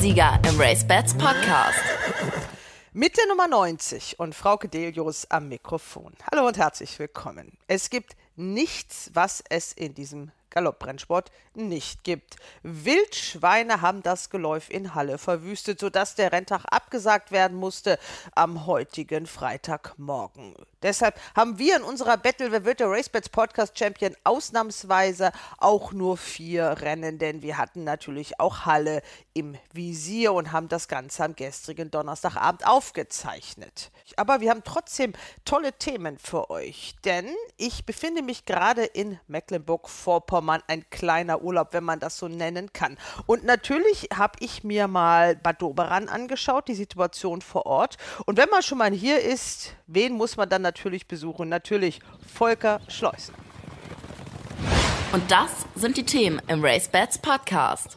Sieger im Race Bats Podcast. Mit der Nummer 90 und Frauke Delius am Mikrofon. Hallo und herzlich willkommen. Es gibt nichts, was es in diesem Galopprennsport nicht gibt. Wildschweine haben das Geläuf in Halle verwüstet, sodass der Renntag abgesagt werden musste am heutigen Freitagmorgen. Deshalb haben wir in unserer Battle Wer wird der RaceBets Podcast Champion ausnahmsweise auch nur vier Rennen, denn wir hatten natürlich auch Halle im Visier und haben das Ganze am gestrigen Donnerstagabend aufgezeichnet. Aber wir haben trotzdem tolle Themen für euch, denn ich befinde mich gerade in Mecklenburg-Vorpommern, ein kleiner Urlaub, wenn man das so nennen kann. Und natürlich habe ich mir mal Bad Doberan angeschaut, die Situation vor Ort. Und wenn man schon mal hier ist, wen muss man dann natürlich besuchen? Natürlich Volker Schleusen. Und das sind die Themen im Race Bats Podcast.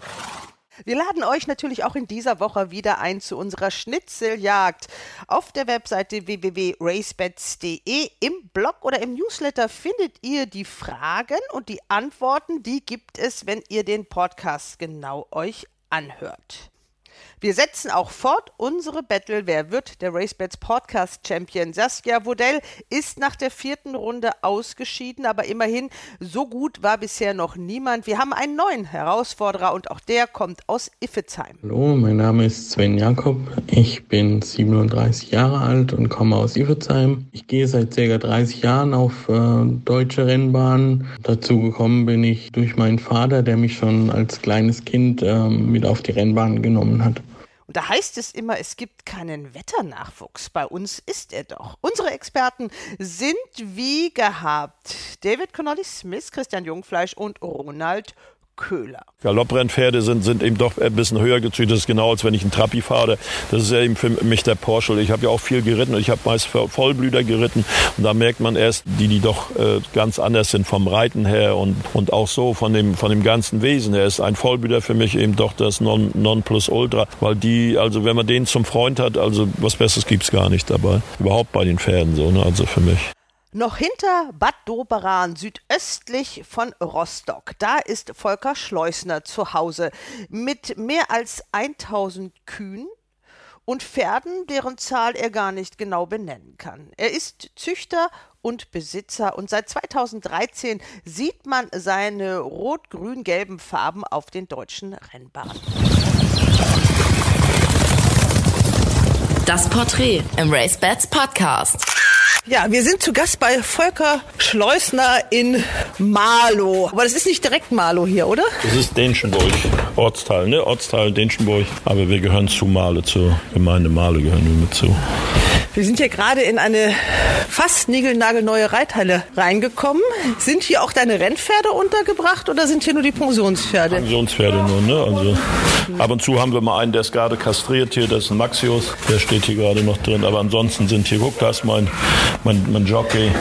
Wir laden euch natürlich auch in dieser Woche wieder ein zu unserer Schnitzeljagd. Auf der Webseite www.racebets.de im Blog oder im Newsletter findet ihr die Fragen und die Antworten, die gibt es, wenn ihr den Podcast genau euch anhört. Wir setzen auch fort unsere Battle. Wer wird der RaceBets Podcast Champion? Saskia Wodell ist nach der vierten Runde ausgeschieden, aber immerhin so gut war bisher noch niemand. Wir haben einen neuen Herausforderer und auch der kommt aus Iffezheim. Hallo, mein Name ist Sven Jakob. Ich bin 37 Jahre alt und komme aus Iffezheim. Ich gehe seit ca. 30 Jahren auf äh, deutsche Rennbahnen. Dazu gekommen bin ich durch meinen Vater, der mich schon als kleines Kind äh, mit auf die Rennbahn genommen hat. Und da heißt es immer, es gibt keinen Wetternachwuchs. Bei uns ist er doch. Unsere Experten sind wie gehabt David Connolly Smith, Christian Jungfleisch und Ronald Köhler. Galopprennpferde sind, sind eben doch ein bisschen höher gezüchtet. Das ist genau, als wenn ich einen Trappi fahre. Das ist ja eben für mich der Porsche. Ich habe ja auch viel geritten. Ich habe meist Vollblüter geritten. Und da merkt man erst, die, die doch äh, ganz anders sind vom Reiten her und, und auch so von dem, von dem ganzen Wesen her. Ist ein Vollblüter für mich eben doch das non, Nonplusultra. Weil die, also wenn man den zum Freund hat, also was Besseres gibt's gar nicht dabei. Überhaupt bei den Pferden so, ne? also für mich. Noch hinter Bad Doberan, südöstlich von Rostock, da ist Volker Schleusner zu Hause mit mehr als 1000 Kühen und Pferden, deren Zahl er gar nicht genau benennen kann. Er ist Züchter und Besitzer und seit 2013 sieht man seine rot-grün-gelben Farben auf den deutschen Rennbahnen. Das Porträt im Race Bats Podcast. Ja, wir sind zu Gast bei Volker Schleusner in Marlow. Aber das ist nicht direkt Marlow hier, oder? Das ist Denschenburg, Ortsteil, ne? Ortsteil Denschenburg. Aber wir gehören zu Marlow, zur Gemeinde Marlow gehören wir mit zu. Wir sind hier gerade in eine fast niegelnagelneue Reithalle reingekommen. Sind hier auch deine Rennpferde untergebracht oder sind hier nur die Pensionspferde? Pensionspferde nur, ne? Also ab und zu haben wir mal einen, der ist gerade kastriert hier, das ist ein Maxius, der steht hier gerade noch drin. Aber ansonsten sind hier, guck, da ist mein, mein, mein Jockey.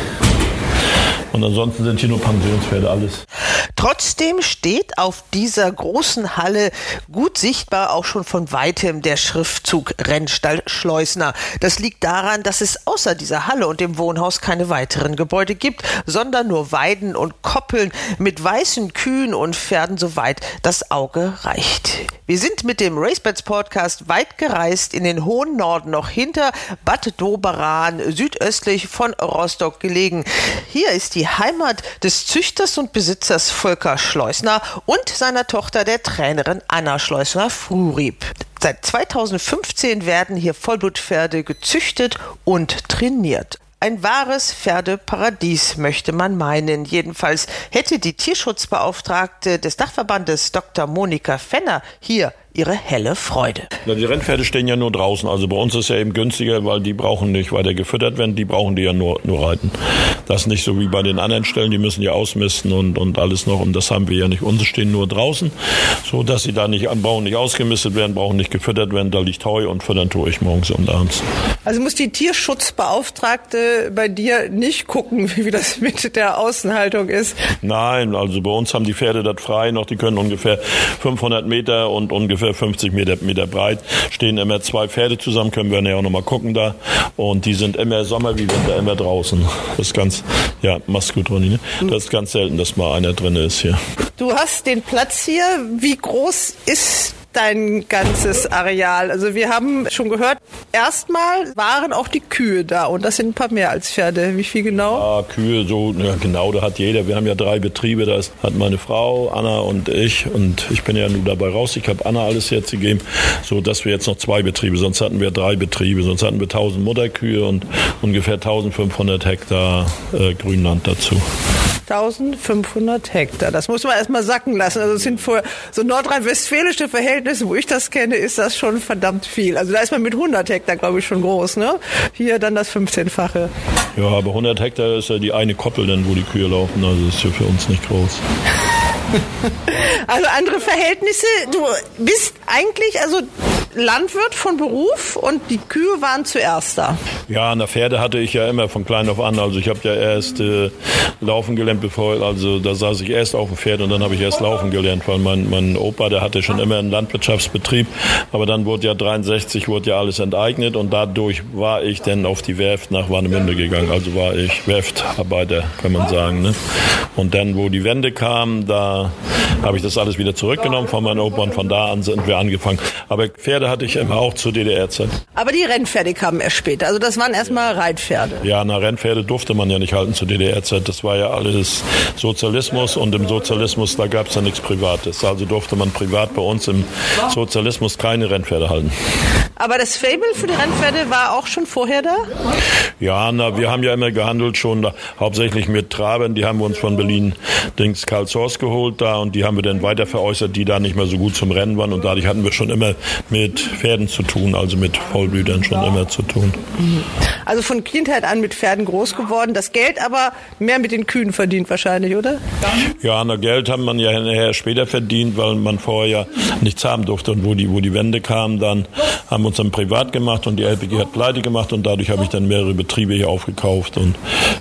Und ansonsten sind hier nur Pensionspferde, alles. Trotzdem steht auf dieser großen Halle gut sichtbar auch schon von weitem der Schriftzug Rennstall Schleusner. Das liegt daran, dass es außer dieser Halle und dem Wohnhaus keine weiteren Gebäude gibt, sondern nur Weiden und Koppeln mit weißen Kühen und Pferden soweit das Auge reicht. Wir sind mit dem RaceBets Podcast weit gereist in den hohen Norden, noch hinter Bad Doberan, südöstlich von Rostock gelegen. Hier ist die Heimat des Züchters und Besitzers Volker Schleusner und seiner Tochter, der Trainerin Anna Schleusner-Frurieb. Seit 2015 werden hier Vollblutpferde gezüchtet und trainiert. Ein wahres Pferdeparadies, möchte man meinen. Jedenfalls hätte die Tierschutzbeauftragte des Dachverbandes Dr. Monika Fenner hier ihre helle Freude. Na, die Rennpferde stehen ja nur draußen. Also bei uns ist ja eben günstiger, weil die brauchen nicht weiter gefüttert werden, die brauchen die ja nur, nur reiten. Das ist nicht so wie bei den anderen Stellen, die müssen ja ausmisten und, und alles noch. Und das haben wir ja nicht. Unsere stehen nur draußen, so dass sie da nicht brauchen nicht ausgemistet werden, brauchen nicht gefüttert werden. Da liegt Heu und füttern tue ich morgens und abends. Also muss die Tierschutzbeauftragte bei dir nicht gucken, wie das mit der Außenhaltung ist? Nein, also bei uns haben die Pferde das frei noch. Die können ungefähr 500 Meter und ungefähr 50 Meter, Meter breit. Stehen immer zwei Pferde zusammen, können wir ja auch noch mal gucken da. Und die sind immer Sommer wie Winter immer draußen. Das ist ganz, ja, mach's gut. Ne? Das ist ganz selten, dass mal einer drin ist hier. Du hast den Platz hier. Wie groß ist dein ganzes Areal? Also wir haben schon gehört, erstmal waren auch die Kühe da und das sind ein paar mehr als Pferde. Wie viel genau? Ja, Kühe, so ja, genau, da hat jeder. Wir haben ja drei Betriebe, da hat meine Frau, Anna und ich und ich bin ja nun dabei raus. Ich habe Anna alles jetzt gegeben, so dass wir jetzt noch zwei Betriebe, sonst hatten wir drei Betriebe, sonst hatten wir 1000 Mutterkühe und ungefähr 1500 Hektar äh, Grünland dazu. 1500 Hektar. Das muss man erstmal sacken lassen. Also es sind für so nordrhein-westfälische Verhältnisse, wo ich das kenne, ist das schon verdammt viel. Also da ist man mit 100 Hektar, glaube ich, schon groß. Ne? Hier dann das 15-fache. Ja, aber 100 Hektar ist ja die eine Koppel, dann, wo die Kühe laufen. Also ist ja für uns nicht groß. Also andere Verhältnisse. Du bist eigentlich also Landwirt von Beruf und die Kühe waren zuerst da. Ja, an Pferde hatte ich ja immer von klein auf an. Also ich habe ja erst äh, laufen gelernt, bevor, also da saß ich erst auf dem Pferd und dann habe ich erst laufen gelernt, weil mein, mein Opa, der hatte schon immer einen Landwirtschaftsbetrieb, aber dann wurde ja 63, wurde ja alles enteignet und dadurch war ich dann auf die Werft nach Warnemünde gegangen. Also war ich Werftarbeiter, kann man sagen. Ne? Und dann, wo die Wende kam, da habe ich das alles wieder zurückgenommen von meinem Opa und von da an sind wir angefangen. Aber Pferde hatte ich immer auch zur DDR-Zeit. Aber die Rennpferde kamen erst später. Also das waren erstmal Reitpferde. Ja, na Rennpferde durfte man ja nicht halten zur DDR-Zeit. Das war ja alles Sozialismus und im Sozialismus, da gab es ja nichts Privates. Also durfte man privat bei uns im Sozialismus keine Rennpferde halten. Aber das Fable für die Rennpferde war auch schon vorher da? Ja, na, wir haben ja immer gehandelt schon da, hauptsächlich mit Traben. Die haben wir uns von Berlin Dings Karl Zorst geholt da und die haben wir dann weiter veräußert, die da nicht mehr so gut zum Rennen waren. Und dadurch hatten wir schon immer mit Pferden zu tun, also mit Vollblütern schon immer zu tun. Also von Kindheit an mit Pferden groß geworden. Das Geld aber mehr mit den Kühen verdient wahrscheinlich, oder? Ja, na Geld haben man ja nachher später verdient, weil man vorher ja nichts haben durfte. Und wo die, wo die Wende kam, dann haben wir uns dann privat gemacht und die LPG hat pleite gemacht und dadurch habe ich dann mehrere Betriebe hier aufgekauft und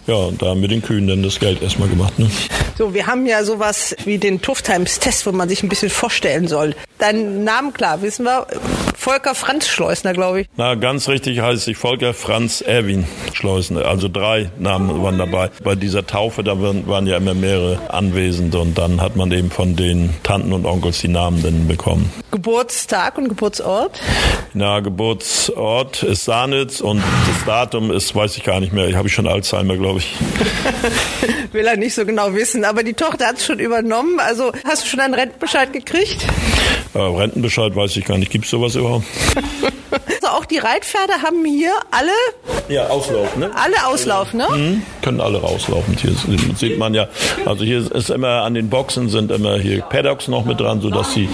ja, und da mit den Kühen dann das Geld erstmal gemacht. Ne? So, wir haben ja sowas wie den Tuftheims-Test, wo man sich ein bisschen vorstellen soll. Deinen Namen klar, wissen wir. Volker Franz Schleusner, glaube ich. Na, ganz richtig heißt ich Volker Franz Erwin Schleusner. Also drei Namen waren dabei. Bei dieser Taufe, da waren, waren ja immer mehrere anwesend und dann hat man eben von den Tanten und Onkels die Namen dann bekommen. Geburtstag und Geburtsort? Na, Geburtsort ist Sahnitz und das Datum ist, weiß ich gar nicht mehr. Ich habe schon Alzheimer, glaube ich. Will er nicht so genau wissen, aber die Tochter hat es schon übernommen. Also hast du schon einen Rentenbescheid gekriegt? Äh, Rentenbescheid weiß ich gar nicht. Gibt es sowas überhaupt? Also auch die Reitpferde haben hier alle. Ja, Auslauf, ne? Alle Auslauf, ne? Mhm, können alle rauslaufen. Hier sieht man ja. Also hier ist immer an den Boxen sind immer hier Paddocks noch mit dran, sodass sie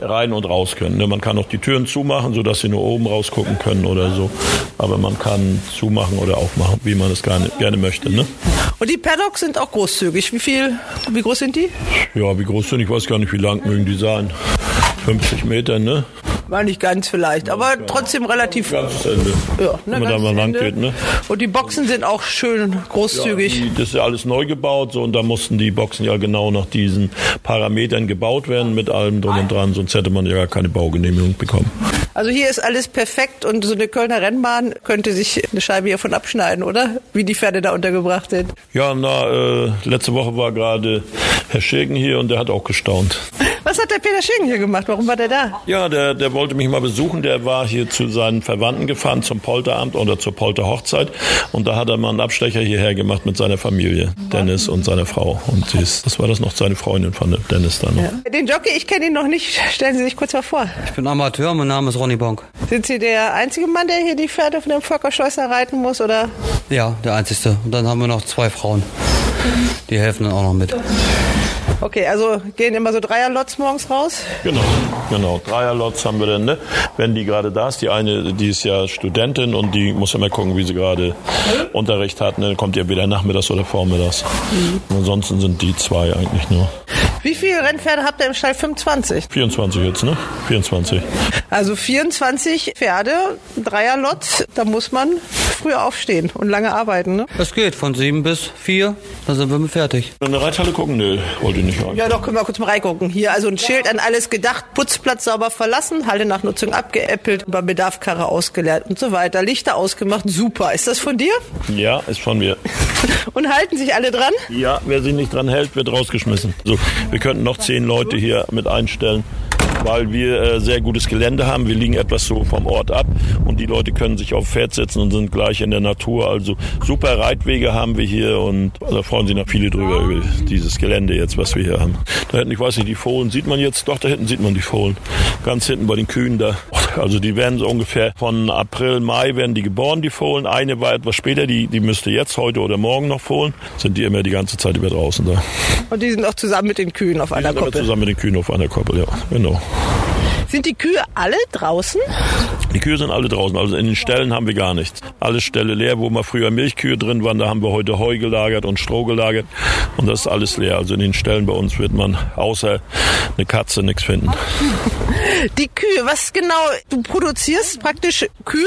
rein und raus können. Ne? Man kann auch die Türen zumachen, sodass sie nur oben rausgucken können oder so. Aber man kann zumachen oder aufmachen, wie man es gerne, gerne möchte. Ne? Und die Paddocks sind auch großzügig. Wie viel, wie groß sind die? Ja, wie groß sind, ich weiß gar nicht, wie lang mögen die sein. 50 Meter, ne? War nicht ganz vielleicht, aber trotzdem relativ. Ganzes Ende. Ja, ne, Wenn man da mal lang geht, ne? Und die Boxen sind auch schön großzügig. Die, das ist ja alles neu gebaut, so, und da mussten die Boxen ja genau nach diesen Parametern gebaut werden, mit allem drum und dran, sonst hätte man ja gar keine Baugenehmigung bekommen. Also hier ist alles perfekt und so eine Kölner Rennbahn könnte sich eine Scheibe hiervon abschneiden, oder? Wie die Pferde da untergebracht sind. Ja, na, äh, letzte Woche war gerade Herr Schegen hier und der hat auch gestaunt. Was hat der Peter Schegen hier gemacht? Warum war der da? Ja, der, der wollte mich mal besuchen. Der war hier zu seinen Verwandten gefahren zum Polteramt oder zur Polterhochzeit. Und da hat er mal einen Abstecher hierher gemacht mit seiner Familie, Dennis und seiner Frau. Und dies, das war das noch seine Freundin von Dennis dann noch. Ja. Den Jockey, ich kenne ihn noch nicht. Stellen Sie sich kurz mal vor. Ich bin Amateur, mein Name ist Ronny Bonk. Sind Sie der einzige Mann, der hier die Pferde von dem Volker Schleusner reiten muss, oder? Ja, der einzigste. Und dann haben wir noch zwei Frauen. Die helfen dann auch noch mit. Okay, also gehen immer so Dreierlots morgens raus? Genau, genau. Dreierlots haben wir dann, ne? Wenn die gerade da ist, die eine, die ist ja Studentin und die muss immer gucken, wie sie gerade Unterricht hat. Ne? Dann kommt ihr wieder nachmittags oder vormittags. Mhm. Ansonsten sind die zwei eigentlich nur. Wie viele Rennpferde habt ihr im Stall? 25? 24 jetzt, ne? 24. Also 24 Pferde, Dreierlot, da muss man früher aufstehen und lange arbeiten, ne? Das geht, von sieben bis vier, dann sind wir fertig. In der Reithalle gucken? Nee, wollte ich nicht rein. Ja, doch, können wir kurz mal reingucken. Hier, also ein Schild an alles gedacht, Putzplatz sauber verlassen, Halle nach Nutzung abgeäppelt, beim Bedarf Karre ausgeleert und so weiter. Lichter ausgemacht, super. Ist das von dir? Ja, ist von mir. und halten sich alle dran? Ja, wer sich nicht dran hält, wird rausgeschmissen. So, wir könnten noch zehn Leute hier mit einstellen. Weil wir äh, sehr gutes Gelände haben. Wir liegen etwas so vom Ort ab und die Leute können sich auf Pferd setzen und sind gleich in der Natur. Also super Reitwege haben wir hier und da freuen sich noch viele drüber über dieses Gelände jetzt, was wir hier haben. Da hinten, ich weiß nicht, die Fohlen sieht man jetzt, doch da hinten sieht man die Fohlen. Ganz hinten bei den Kühen da. Also die werden so ungefähr von April, Mai werden die geboren, die Fohlen. Eine war etwas später, die, die müsste jetzt, heute oder morgen noch fohlen. Sind die immer die ganze Zeit über draußen da. Und die sind auch zusammen mit den Kühen auf Die einer Koppel. zusammen mit den Kühen auf einer Koppel, ja, genau. Sind die Kühe alle draußen? Die Kühe sind alle draußen, also in den Ställen haben wir gar nichts. Alle Ställe leer, wo mal früher Milchkühe drin waren, da haben wir heute Heu gelagert und Stroh gelagert und das ist alles leer. Also in den Ställen bei uns wird man außer eine Katze nichts finden. Die Kühe, was genau? Du produzierst praktisch Kühe?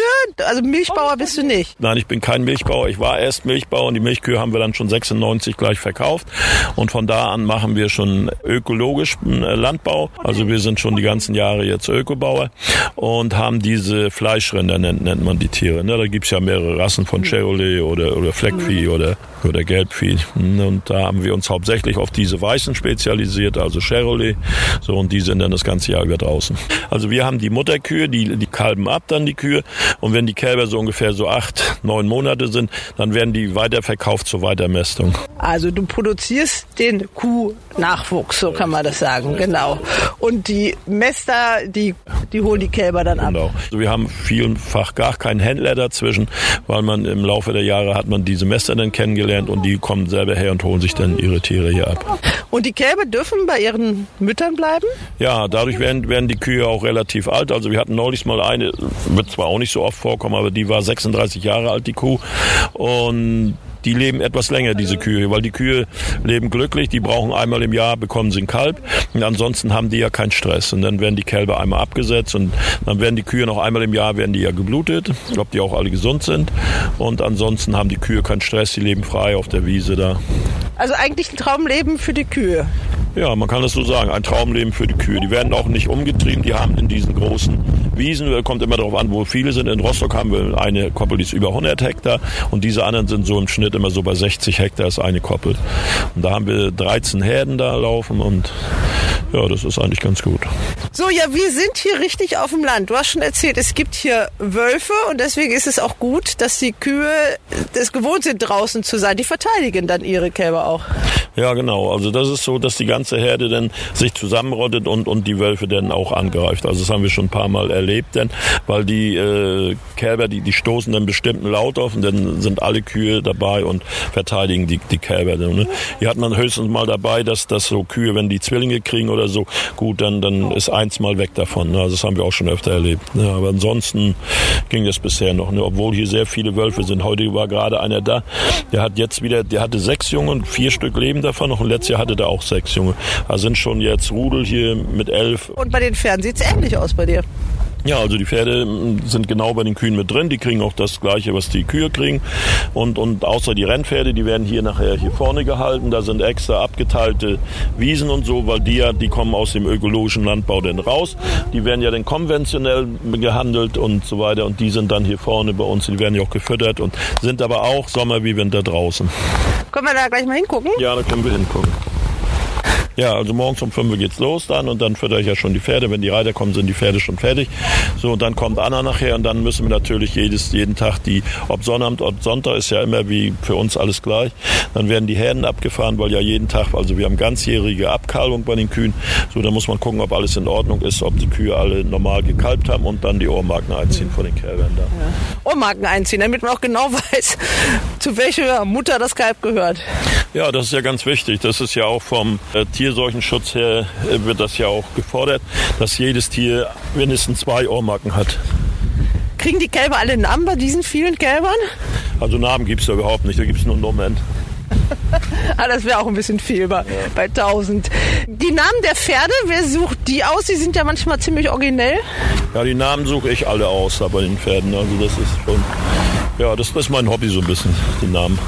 Also Milchbauer bist du nicht. Nein, ich bin kein Milchbauer. Ich war erst Milchbauer und die Milchkühe haben wir dann schon 96 gleich verkauft. Und von da an machen wir schon ökologischen äh, Landbau. Also wir sind schon die ganzen Jahre jetzt Ökobauer und haben diese Fleischrinder, nennt, nennt man die Tiere. Ne? Da gibt's ja mehrere Rassen von Chevrolet oder, oder Fleckvieh oder, oder Gelbvieh. Und da haben wir uns hauptsächlich auf diese Weißen spezialisiert, also Chevrolet. So, und die sind dann das ganze Jahr über draußen. Also wir haben die Mutterkühe, die, die kalben ab dann die Kühe. Und wenn die Kälber so ungefähr so acht, neun Monate sind, dann werden die weiterverkauft zur Weitermästung. Also du produzierst den Kuhnachwuchs, so kann man das sagen, genau. Und die Mäster, die, die holen die Kälber dann ab. Genau. Also wir haben vielfach gar keinen Händler dazwischen, weil man im Laufe der Jahre hat man diese Mäster dann kennengelernt und die kommen selber her und holen sich dann ihre Tiere hier ab. Und die Kälber dürfen bei ihren Müttern bleiben? Ja, dadurch werden, werden die Kühe auch relativ alt. Also wir hatten neulich mal eine, wird zwar auch nicht so oft vorkommen, aber die war 36 Jahre alt, die Kuh. Und die leben etwas länger, diese Kühe, weil die Kühe leben glücklich, die brauchen einmal im Jahr, bekommen sie ein Kalb und ansonsten haben die ja keinen Stress und dann werden die Kälber einmal abgesetzt und dann werden die Kühe noch einmal im Jahr, werden die ja geblutet, ob die auch alle gesund sind und ansonsten haben die Kühe keinen Stress, die leben frei auf der Wiese da. Also eigentlich ein Traumleben für die Kühe. Ja, man kann das so sagen. Ein Traumleben für die Kühe. Die werden auch nicht umgetrieben. Die haben in diesen großen Wiesen, kommt immer darauf an, wo viele sind. In Rostock haben wir eine Koppel, die ist über 100 Hektar und diese anderen sind so im Schnitt immer so bei 60 Hektar ist eine Koppel. Und da haben wir 13 Herden da laufen und ja, das ist eigentlich ganz gut. So, ja, wir sind hier richtig auf dem Land. Du hast schon erzählt, es gibt hier Wölfe und deswegen ist es auch gut, dass die Kühe es gewohnt sind, draußen zu sein. Die verteidigen dann ihre Kälber auch. Ja, genau. Also das ist so, dass die ganze Herde dann sich zusammenrottet und, und die Wölfe dann auch angreift. Also das haben wir schon ein paar Mal erlebt, denn, weil die äh, Kälber, die, die stoßen dann bestimmten Laut auf und dann sind alle Kühe dabei und verteidigen die, die Kälber. Dann, ne? Hier hat man höchstens mal dabei, dass, dass so Kühe, wenn die Zwillinge kriegen oder so, gut, dann, dann ist eins mal weg davon. Ne? Also das haben wir auch schon öfter erlebt. Ja, aber ansonsten ging das bisher noch. Ne? Obwohl hier sehr viele Wölfe sind. Heute war gerade einer da, der hat jetzt wieder, der hatte sechs Junge und vier Stück leben davon noch und letztes Jahr hatte der auch sechs Junge. Also sind schon jetzt Rudel hier mit elf. Und bei den Pferden sieht es ähnlich aus bei dir. Ja, also die Pferde sind genau bei den Kühen mit drin. Die kriegen auch das Gleiche, was die Kühe kriegen. Und, und außer die Rennpferde, die werden hier nachher hier vorne gehalten. Da sind extra abgeteilte Wiesen und so, weil die ja, die kommen aus dem ökologischen Landbau denn raus. Die werden ja dann konventionell gehandelt und so weiter. Und die sind dann hier vorne bei uns. Die werden ja auch gefüttert und sind aber auch Sommer wie Winter draußen. Können wir da gleich mal hingucken? Ja, da können wir hingucken. Ja, also morgens um 5 Uhr geht's los dann und dann fütter ich ja schon die Pferde. Wenn die Reiter kommen, sind die Pferde schon fertig. So, und dann kommt Anna nachher und dann müssen wir natürlich jedes, jeden Tag die, ob Sonnabend, ob Sonntag ist ja immer wie für uns alles gleich. Dann werden die Herden abgefahren, weil ja jeden Tag, also wir haben ganzjährige Abkalbung bei den Kühen. So, da muss man gucken, ob alles in Ordnung ist, ob die Kühe alle normal gekalbt haben und dann die Ohrmarken einziehen von den Kälbern da. Ohrmarken einziehen, damit man auch genau weiß, zu welcher Mutter das Kalb gehört. Ja, das ist ja ganz wichtig. Das ist ja auch vom äh, Tierseuchenschutz her äh, wird das ja auch gefordert, dass jedes Tier mindestens zwei Ohrmarken hat. Kriegen die Kälber alle Namen bei diesen vielen Kälbern? Also Namen gibt's da überhaupt nicht, da gibt's nur Nummern. Ah, das wäre auch ein bisschen viel bei, bei 1000. Die Namen der Pferde, wer sucht die aus? Die sind ja manchmal ziemlich originell. Ja, die Namen suche ich alle aus da bei den Pferden. Also das ist schon, Ja, das, ist mein Hobby so ein bisschen, den Namen.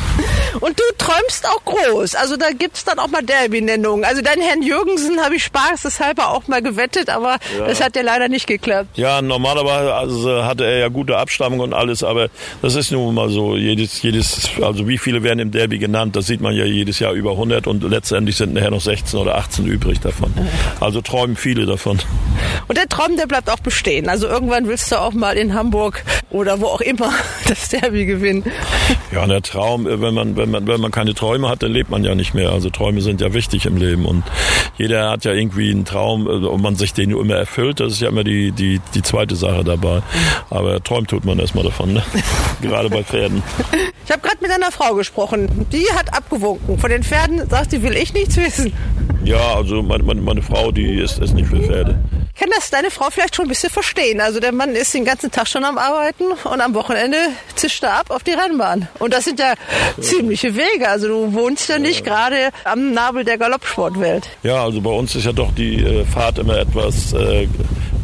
Und du träumst auch groß. Also da gibt's dann auch mal Derby-Nennungen. Also deinen Herrn Jürgensen habe ich spaßeshalber auch mal gewettet, aber ja. das hat ja leider nicht geklappt. Ja, normalerweise also hatte er ja gute Abstammung und alles, aber das ist nun mal so. Jedes, jedes, also wie viele werden im Derby genannt, das sieht man ja jedes Jahr über 100 und letztendlich sind nachher noch 16 oder 18 übrig davon. Also träumen viele davon. Und der Traum, der bleibt auch bestehen. Also irgendwann willst du auch mal in Hamburg oder wo auch immer das Derby gewinnen. Ja, der Traum, wenn man, wenn man, wenn man keine Träume hat, dann lebt man ja nicht mehr. Also Träume sind ja wichtig im Leben und jeder hat ja irgendwie einen Traum und man sich den immer erfüllt. Das ist ja immer die, die, die zweite Sache dabei. Aber träumt tut man erstmal davon, ne? gerade bei Pferden. Ich habe gerade mit einer Frau gesprochen. Die hat abgewunken. Von den Pferden sagt sie, will ich nichts wissen. Ja, also meine, meine, meine Frau, die ist, ist nicht für Pferde. Ich kann das deine Frau vielleicht schon ein bisschen verstehen. Also der Mann ist den ganzen Tag schon am Arbeiten und am Wochenende zischt er ab auf die Rennbahn. Und das sind ja ziemliche Wege. Also du wohnst ja nicht gerade am Nabel der Galoppsportwelt. Ja, also bei uns ist ja doch die äh, Fahrt immer etwas äh,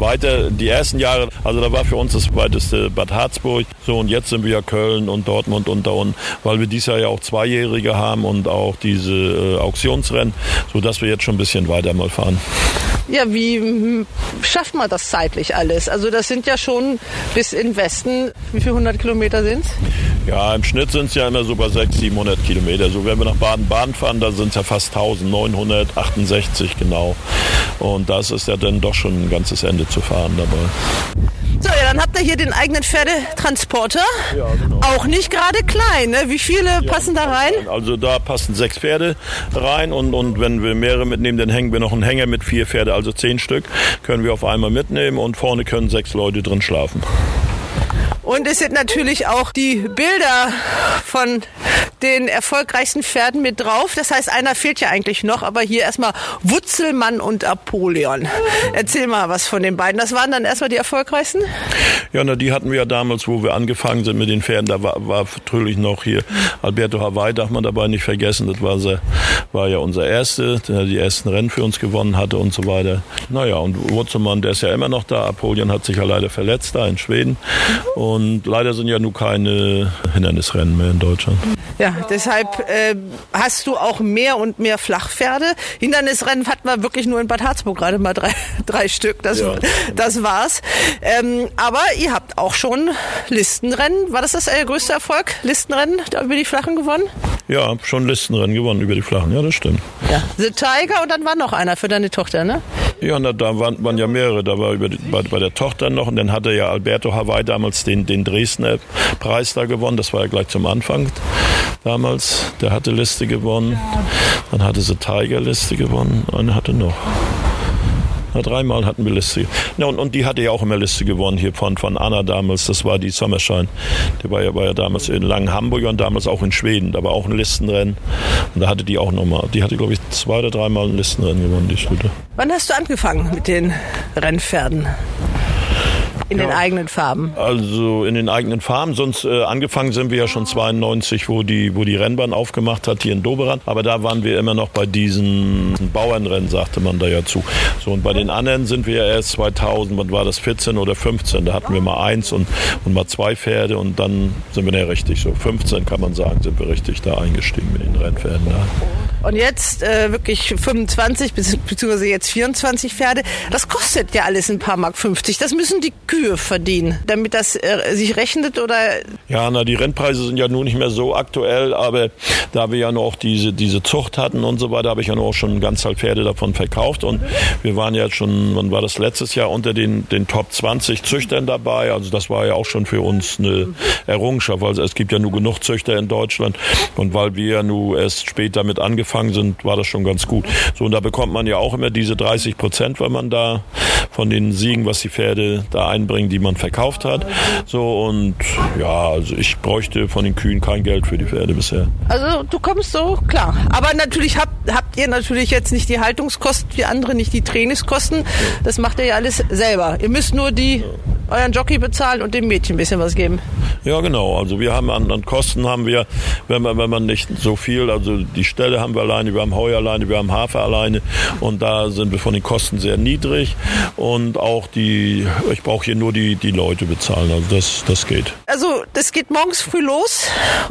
weiter. Die ersten Jahre, also da war für uns das weiteste Bad Harzburg. So und jetzt sind wir ja Köln und Dortmund und da unten, weil wir dieses Jahr ja auch Zweijährige haben und auch diese äh, Auktionsrennen, sodass wir jetzt schon ein bisschen weiter mal fahren. Ja, wie hm, schafft man das zeitlich alles? Also das sind ja schon bis in Westen, wie viele hundert Kilometer sind es? Ja, im Schnitt sind es ja immer so bei 600, 700 Kilometer. So wenn wir nach Baden-Baden fahren, da sind es ja fast 1968 genau. Und das ist ja dann doch schon ein ganzes Ende zu fahren dabei. So, ja, dann habt ihr hier den eigenen Pferdetransporter. Ja, genau. Auch nicht gerade klein, ne? Wie viele ja, passen da rein? Also da passen sechs Pferde rein und, und wenn wir mehrere mitnehmen, dann hängen wir noch einen Hänger mit vier Pferde, also zehn Stück, können wir auf einmal mitnehmen und vorne können sechs Leute drin schlafen. Und es sind natürlich auch die Bilder von den erfolgreichsten Pferden mit drauf. Das heißt, einer fehlt ja eigentlich noch, aber hier erstmal Wutzelmann und Apoleon. Erzähl mal was von den beiden. Das waren dann erstmal die erfolgreichsten? Ja, na, die hatten wir ja damals, wo wir angefangen sind mit den Pferden. Da war, war natürlich noch hier Alberto Hawaii, darf man dabei nicht vergessen. Das war, sehr, war ja unser Erster, der die ersten Rennen für uns gewonnen hatte und so weiter. Naja, und Wutzelmann, der ist ja immer noch da. Apoleon hat sich ja leider verletzt da in Schweden. Und und leider sind ja nun keine Hindernisrennen mehr in Deutschland. Ja, deshalb äh, hast du auch mehr und mehr Flachpferde. Hindernisrennen hatten wir wirklich nur in Bad Harzburg gerade mal drei, drei Stück. Das, ja. das war's. Ähm, aber ihr habt auch schon Listenrennen. War das das euer größter Erfolg? Listenrennen über die Flachen gewonnen? Ja, schon Listenrennen gewonnen über die Flachen. Ja, das stimmt. Ja. The Tiger und dann war noch einer für deine Tochter, ne? Ja, na, da waren, waren ja mehrere. Da war über bei, bei, der Tochter noch und dann hatte ja Alberto Hawaii damals den, den Dresdner Preis da gewonnen. Das war ja gleich zum Anfang damals. Der hatte Liste gewonnen. Dann hatte sie Tiger Liste gewonnen. Eine hatte noch. Na, dreimal hatten wir Liste. Ja, und, und die hatte ja auch immer Liste gewonnen hier von, von Anna damals. Das war die Sommerschein. Die war ja, war ja damals in Langen Hamburg und damals auch in Schweden. Da war auch ein Listenrennen. Und da hatte die auch nochmal. Die hatte, glaube ich, zwei oder dreimal ein Listenrennen gewonnen, die Schlüter. Wann hast du angefangen mit den Rennpferden? In ja, den eigenen Farben? Also in den eigenen Farben. Sonst äh, angefangen sind wir ja schon 92, wo die, wo die Rennbahn aufgemacht hat, hier in Doberan. Aber da waren wir immer noch bei diesen Bauernrennen, sagte man da ja zu. So, und bei den anderen sind wir ja erst 2000, wann war das, 14 oder 15? Da hatten wir mal eins und, und mal zwei Pferde und dann sind wir ja richtig so. 15 kann man sagen, sind wir richtig da eingestiegen mit den Rennpferden. Da. Und jetzt äh, wirklich 25 beziehungsweise jetzt 24 Pferde. Das kostet ja alles ein paar Mark 50. Das müssen die Kühe Kühe verdienen, damit das äh, sich rechnet oder? Ja, na, die Rennpreise sind ja nun nicht mehr so aktuell, aber da wir ja noch diese, diese Zucht hatten und so weiter, habe ich ja noch schon ganz halt Pferde davon verkauft und wir waren ja schon, wann war das letztes Jahr unter den, den Top 20 Züchtern dabei, also das war ja auch schon für uns eine Errungenschaft, also es gibt ja nur genug Züchter in Deutschland und weil wir ja nur erst später mit angefangen sind, war das schon ganz gut. So, und da bekommt man ja auch immer diese 30 Prozent, wenn man da von den Siegen, was die Pferde da ein einbringen, die man verkauft hat. So und ja, also ich bräuchte von den Kühen kein Geld für die Pferde bisher. Also du kommst so klar. Aber natürlich habt, habt ihr natürlich jetzt nicht die Haltungskosten wie andere, nicht die Trainingskosten. Das macht ihr ja alles selber. Ihr müsst nur die euren Jockey bezahlen und dem Mädchen ein bisschen was geben. Ja, genau. Also wir haben an, an Kosten haben wir, wenn man, wenn man nicht so viel, also die Stelle haben wir alleine, wir haben Heu alleine, wir haben Hafer alleine und da sind wir von den Kosten sehr niedrig und auch die, ich brauche hier nur die, die Leute bezahlen, also das, das geht. Also das geht morgens früh los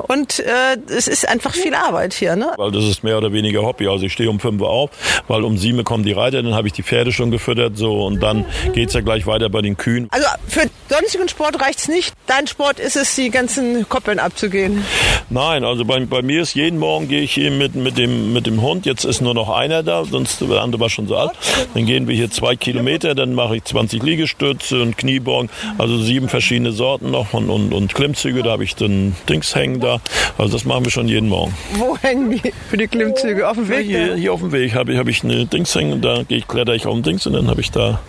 und äh, es ist einfach viel Arbeit hier, ne? Weil das ist mehr oder weniger Hobby. Also ich stehe um 5 Uhr auf, weil um 7 Uhr kommen die Reiter, dann habe ich die Pferde schon gefüttert so und dann geht's ja gleich weiter bei den Kühen. Also für sonstigen Sport reicht's nicht. Dein Sport ist es, die ganzen Koppeln abzugehen. Nein, also bei, bei mir ist jeden Morgen gehe ich hier mit, mit, dem, mit dem Hund. Jetzt ist nur noch einer da, sonst der andere war schon so alt. Dann gehen wir hier zwei Kilometer, dann mache ich 20 Liegestütze und Kniebeugen, also sieben verschiedene Sorten noch und, und, und Klimmzüge, da habe ich dann Dings hängen da. Also das machen wir schon jeden Morgen. Wo hängen die für die Klimmzüge? Auf dem Weg? Hier, hier auf dem Weg habe ich, hab ich eine Dings hängen und da kletter ich auf den Dings und dann habe ich da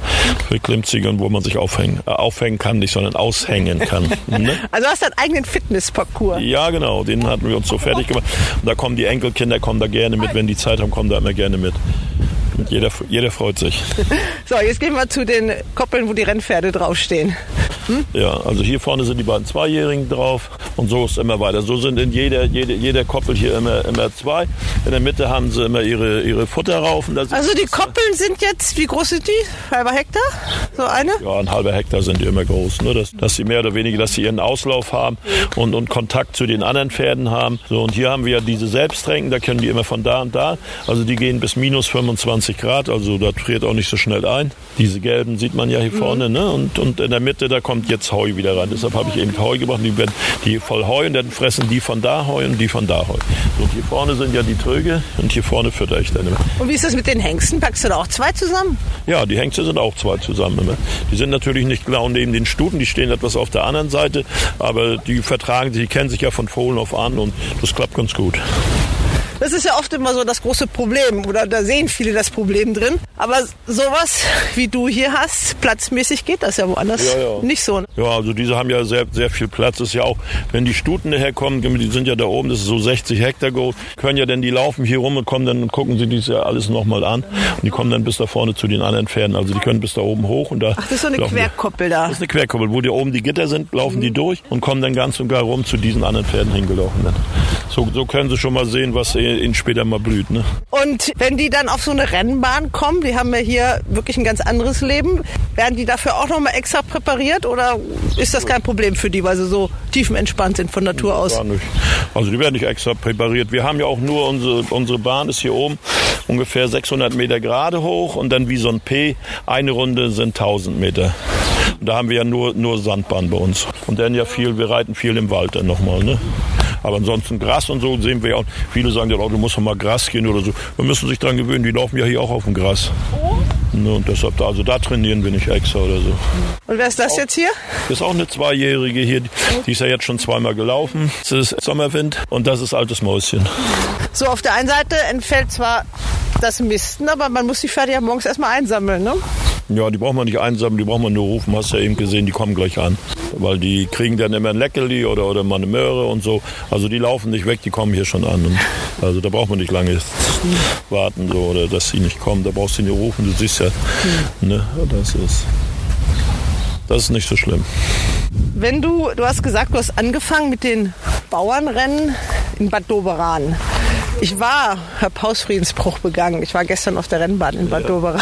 für Klimmzüge, wo man sich aufhängen, äh, aufhängen kann, nicht, sondern aushängen kann. ne? Also hast du deinen eigenen Fitnessparcours? Ja, genau, den hatten wir uns so fertig gemacht. Und da kommen die Enkelkinder, kommen da gerne mit, wenn die Zeit haben, kommen da immer gerne mit. Und jeder, jeder freut sich. So, jetzt gehen wir zu den Koppeln, wo die Rennpferde draufstehen. Ja, also hier vorne sind die beiden Zweijährigen drauf und so ist immer weiter. So sind in jeder, jeder, jeder Koppel hier immer, immer zwei. In der Mitte haben sie immer ihre, ihre Futterraufen. Also die Koppeln sind jetzt, wie groß sind die? Halber Hektar? So eine? Ja, ein halber Hektar sind die immer groß. Ne? Dass, dass sie mehr oder weniger, dass sie ihren Auslauf haben und, und Kontakt zu den anderen Pferden haben. So, und hier haben wir ja diese Selbsttränken, da können die immer von da und da. Also die gehen bis minus 25 Grad, also da friert auch nicht so schnell ein. Diese gelben sieht man ja hier vorne. Ne? Und, und in der Mitte, da kommt jetzt Heu wieder rein. Deshalb habe ich eben Heu gebracht. Die werden die voll Heu und dann fressen die von da Heu und die von da Heu. So, und hier vorne sind ja die Tröge und hier vorne fütter ich dann immer. Und wie ist das mit den Hengsten? Packst du da auch zwei zusammen? Ja, die Hengste sind auch zwei zusammen immer. Die sind natürlich nicht genau neben den Stuten, die stehen etwas auf der anderen Seite, aber die vertragen sich, die kennen sich ja von Fohlen auf an und das klappt ganz gut. Das ist ja oft immer so das große Problem oder da sehen viele das Problem drin. Aber sowas wie du hier hast, platzmäßig geht das ja woanders Ja, ja. nicht so. ne? Ja, also diese haben ja sehr, sehr viel Platz. Das ist ja auch, wenn die Stuten herkommen, die sind ja da oben, das ist so 60 Hektar groß, können ja dann, die laufen hier rum und kommen dann und gucken sich dies ja alles nochmal an. Und die kommen dann bis da vorne zu den anderen Pferden. Also die können bis da oben hoch und da. Ach, das ist so eine Querkoppel da. Das ist eine Querkuppel, wo die oben die Gitter sind, laufen die durch und kommen dann ganz und gar rum zu diesen anderen Pferden hingelaufen. So, so können sie schon mal sehen, was ihnen später mal blüht. Ne? Und wenn die dann auf so eine Rennbahn kommen, die haben ja hier wirklich ein ganz anderes Leben, werden die dafür auch nochmal extra präpariert oder ist das kein Problem für die, weil sie so tiefenentspannt sind von Natur aus? Gar nicht. Also die werden nicht extra präpariert. Wir haben ja auch nur unsere, unsere Bahn ist hier oben ungefähr 600 Meter gerade hoch und dann wie so ein P. Eine Runde sind 1000 Meter. Und da haben wir ja nur, nur Sandbahn bei uns. Und dann ja viel, wir reiten viel im Wald dann nochmal. Ne? Aber ansonsten Gras und so sehen wir ja auch. Viele sagen ja, oh, du musst doch mal Gras gehen oder so. Wir müssen sich dran gewöhnen, die laufen ja hier auch auf dem Gras. Ne, und deshalb, da, also da trainieren wir nicht extra oder so. Und wer ist das jetzt hier? Das ist auch eine Zweijährige hier, die ist ja jetzt schon zweimal gelaufen. Das ist Sommerwind und das ist altes Mäuschen. So, auf der einen Seite entfällt zwar das Misten, aber man muss die Pferde ja morgens erstmal einsammeln, ne? Ja, die braucht man nicht einsammeln, die braucht man nur rufen. Hast ja eben gesehen, die kommen gleich an. Weil die kriegen dann immer ein Leckerli oder, oder mal eine Möhre und so. Also die laufen nicht weg, die kommen hier schon an. Und also da braucht man nicht lange warten so, oder dass sie nicht kommen. Da brauchst du nicht rufen, du siehst ja. Ne, das ist, das ist nicht so schlimm. Wenn du, du hast gesagt, du hast angefangen mit den Bauernrennen in Bad Doberan. Ich war, habe Hausfriedensbruch begangen. Ich war gestern auf der Rennbahn in Bad Doberan.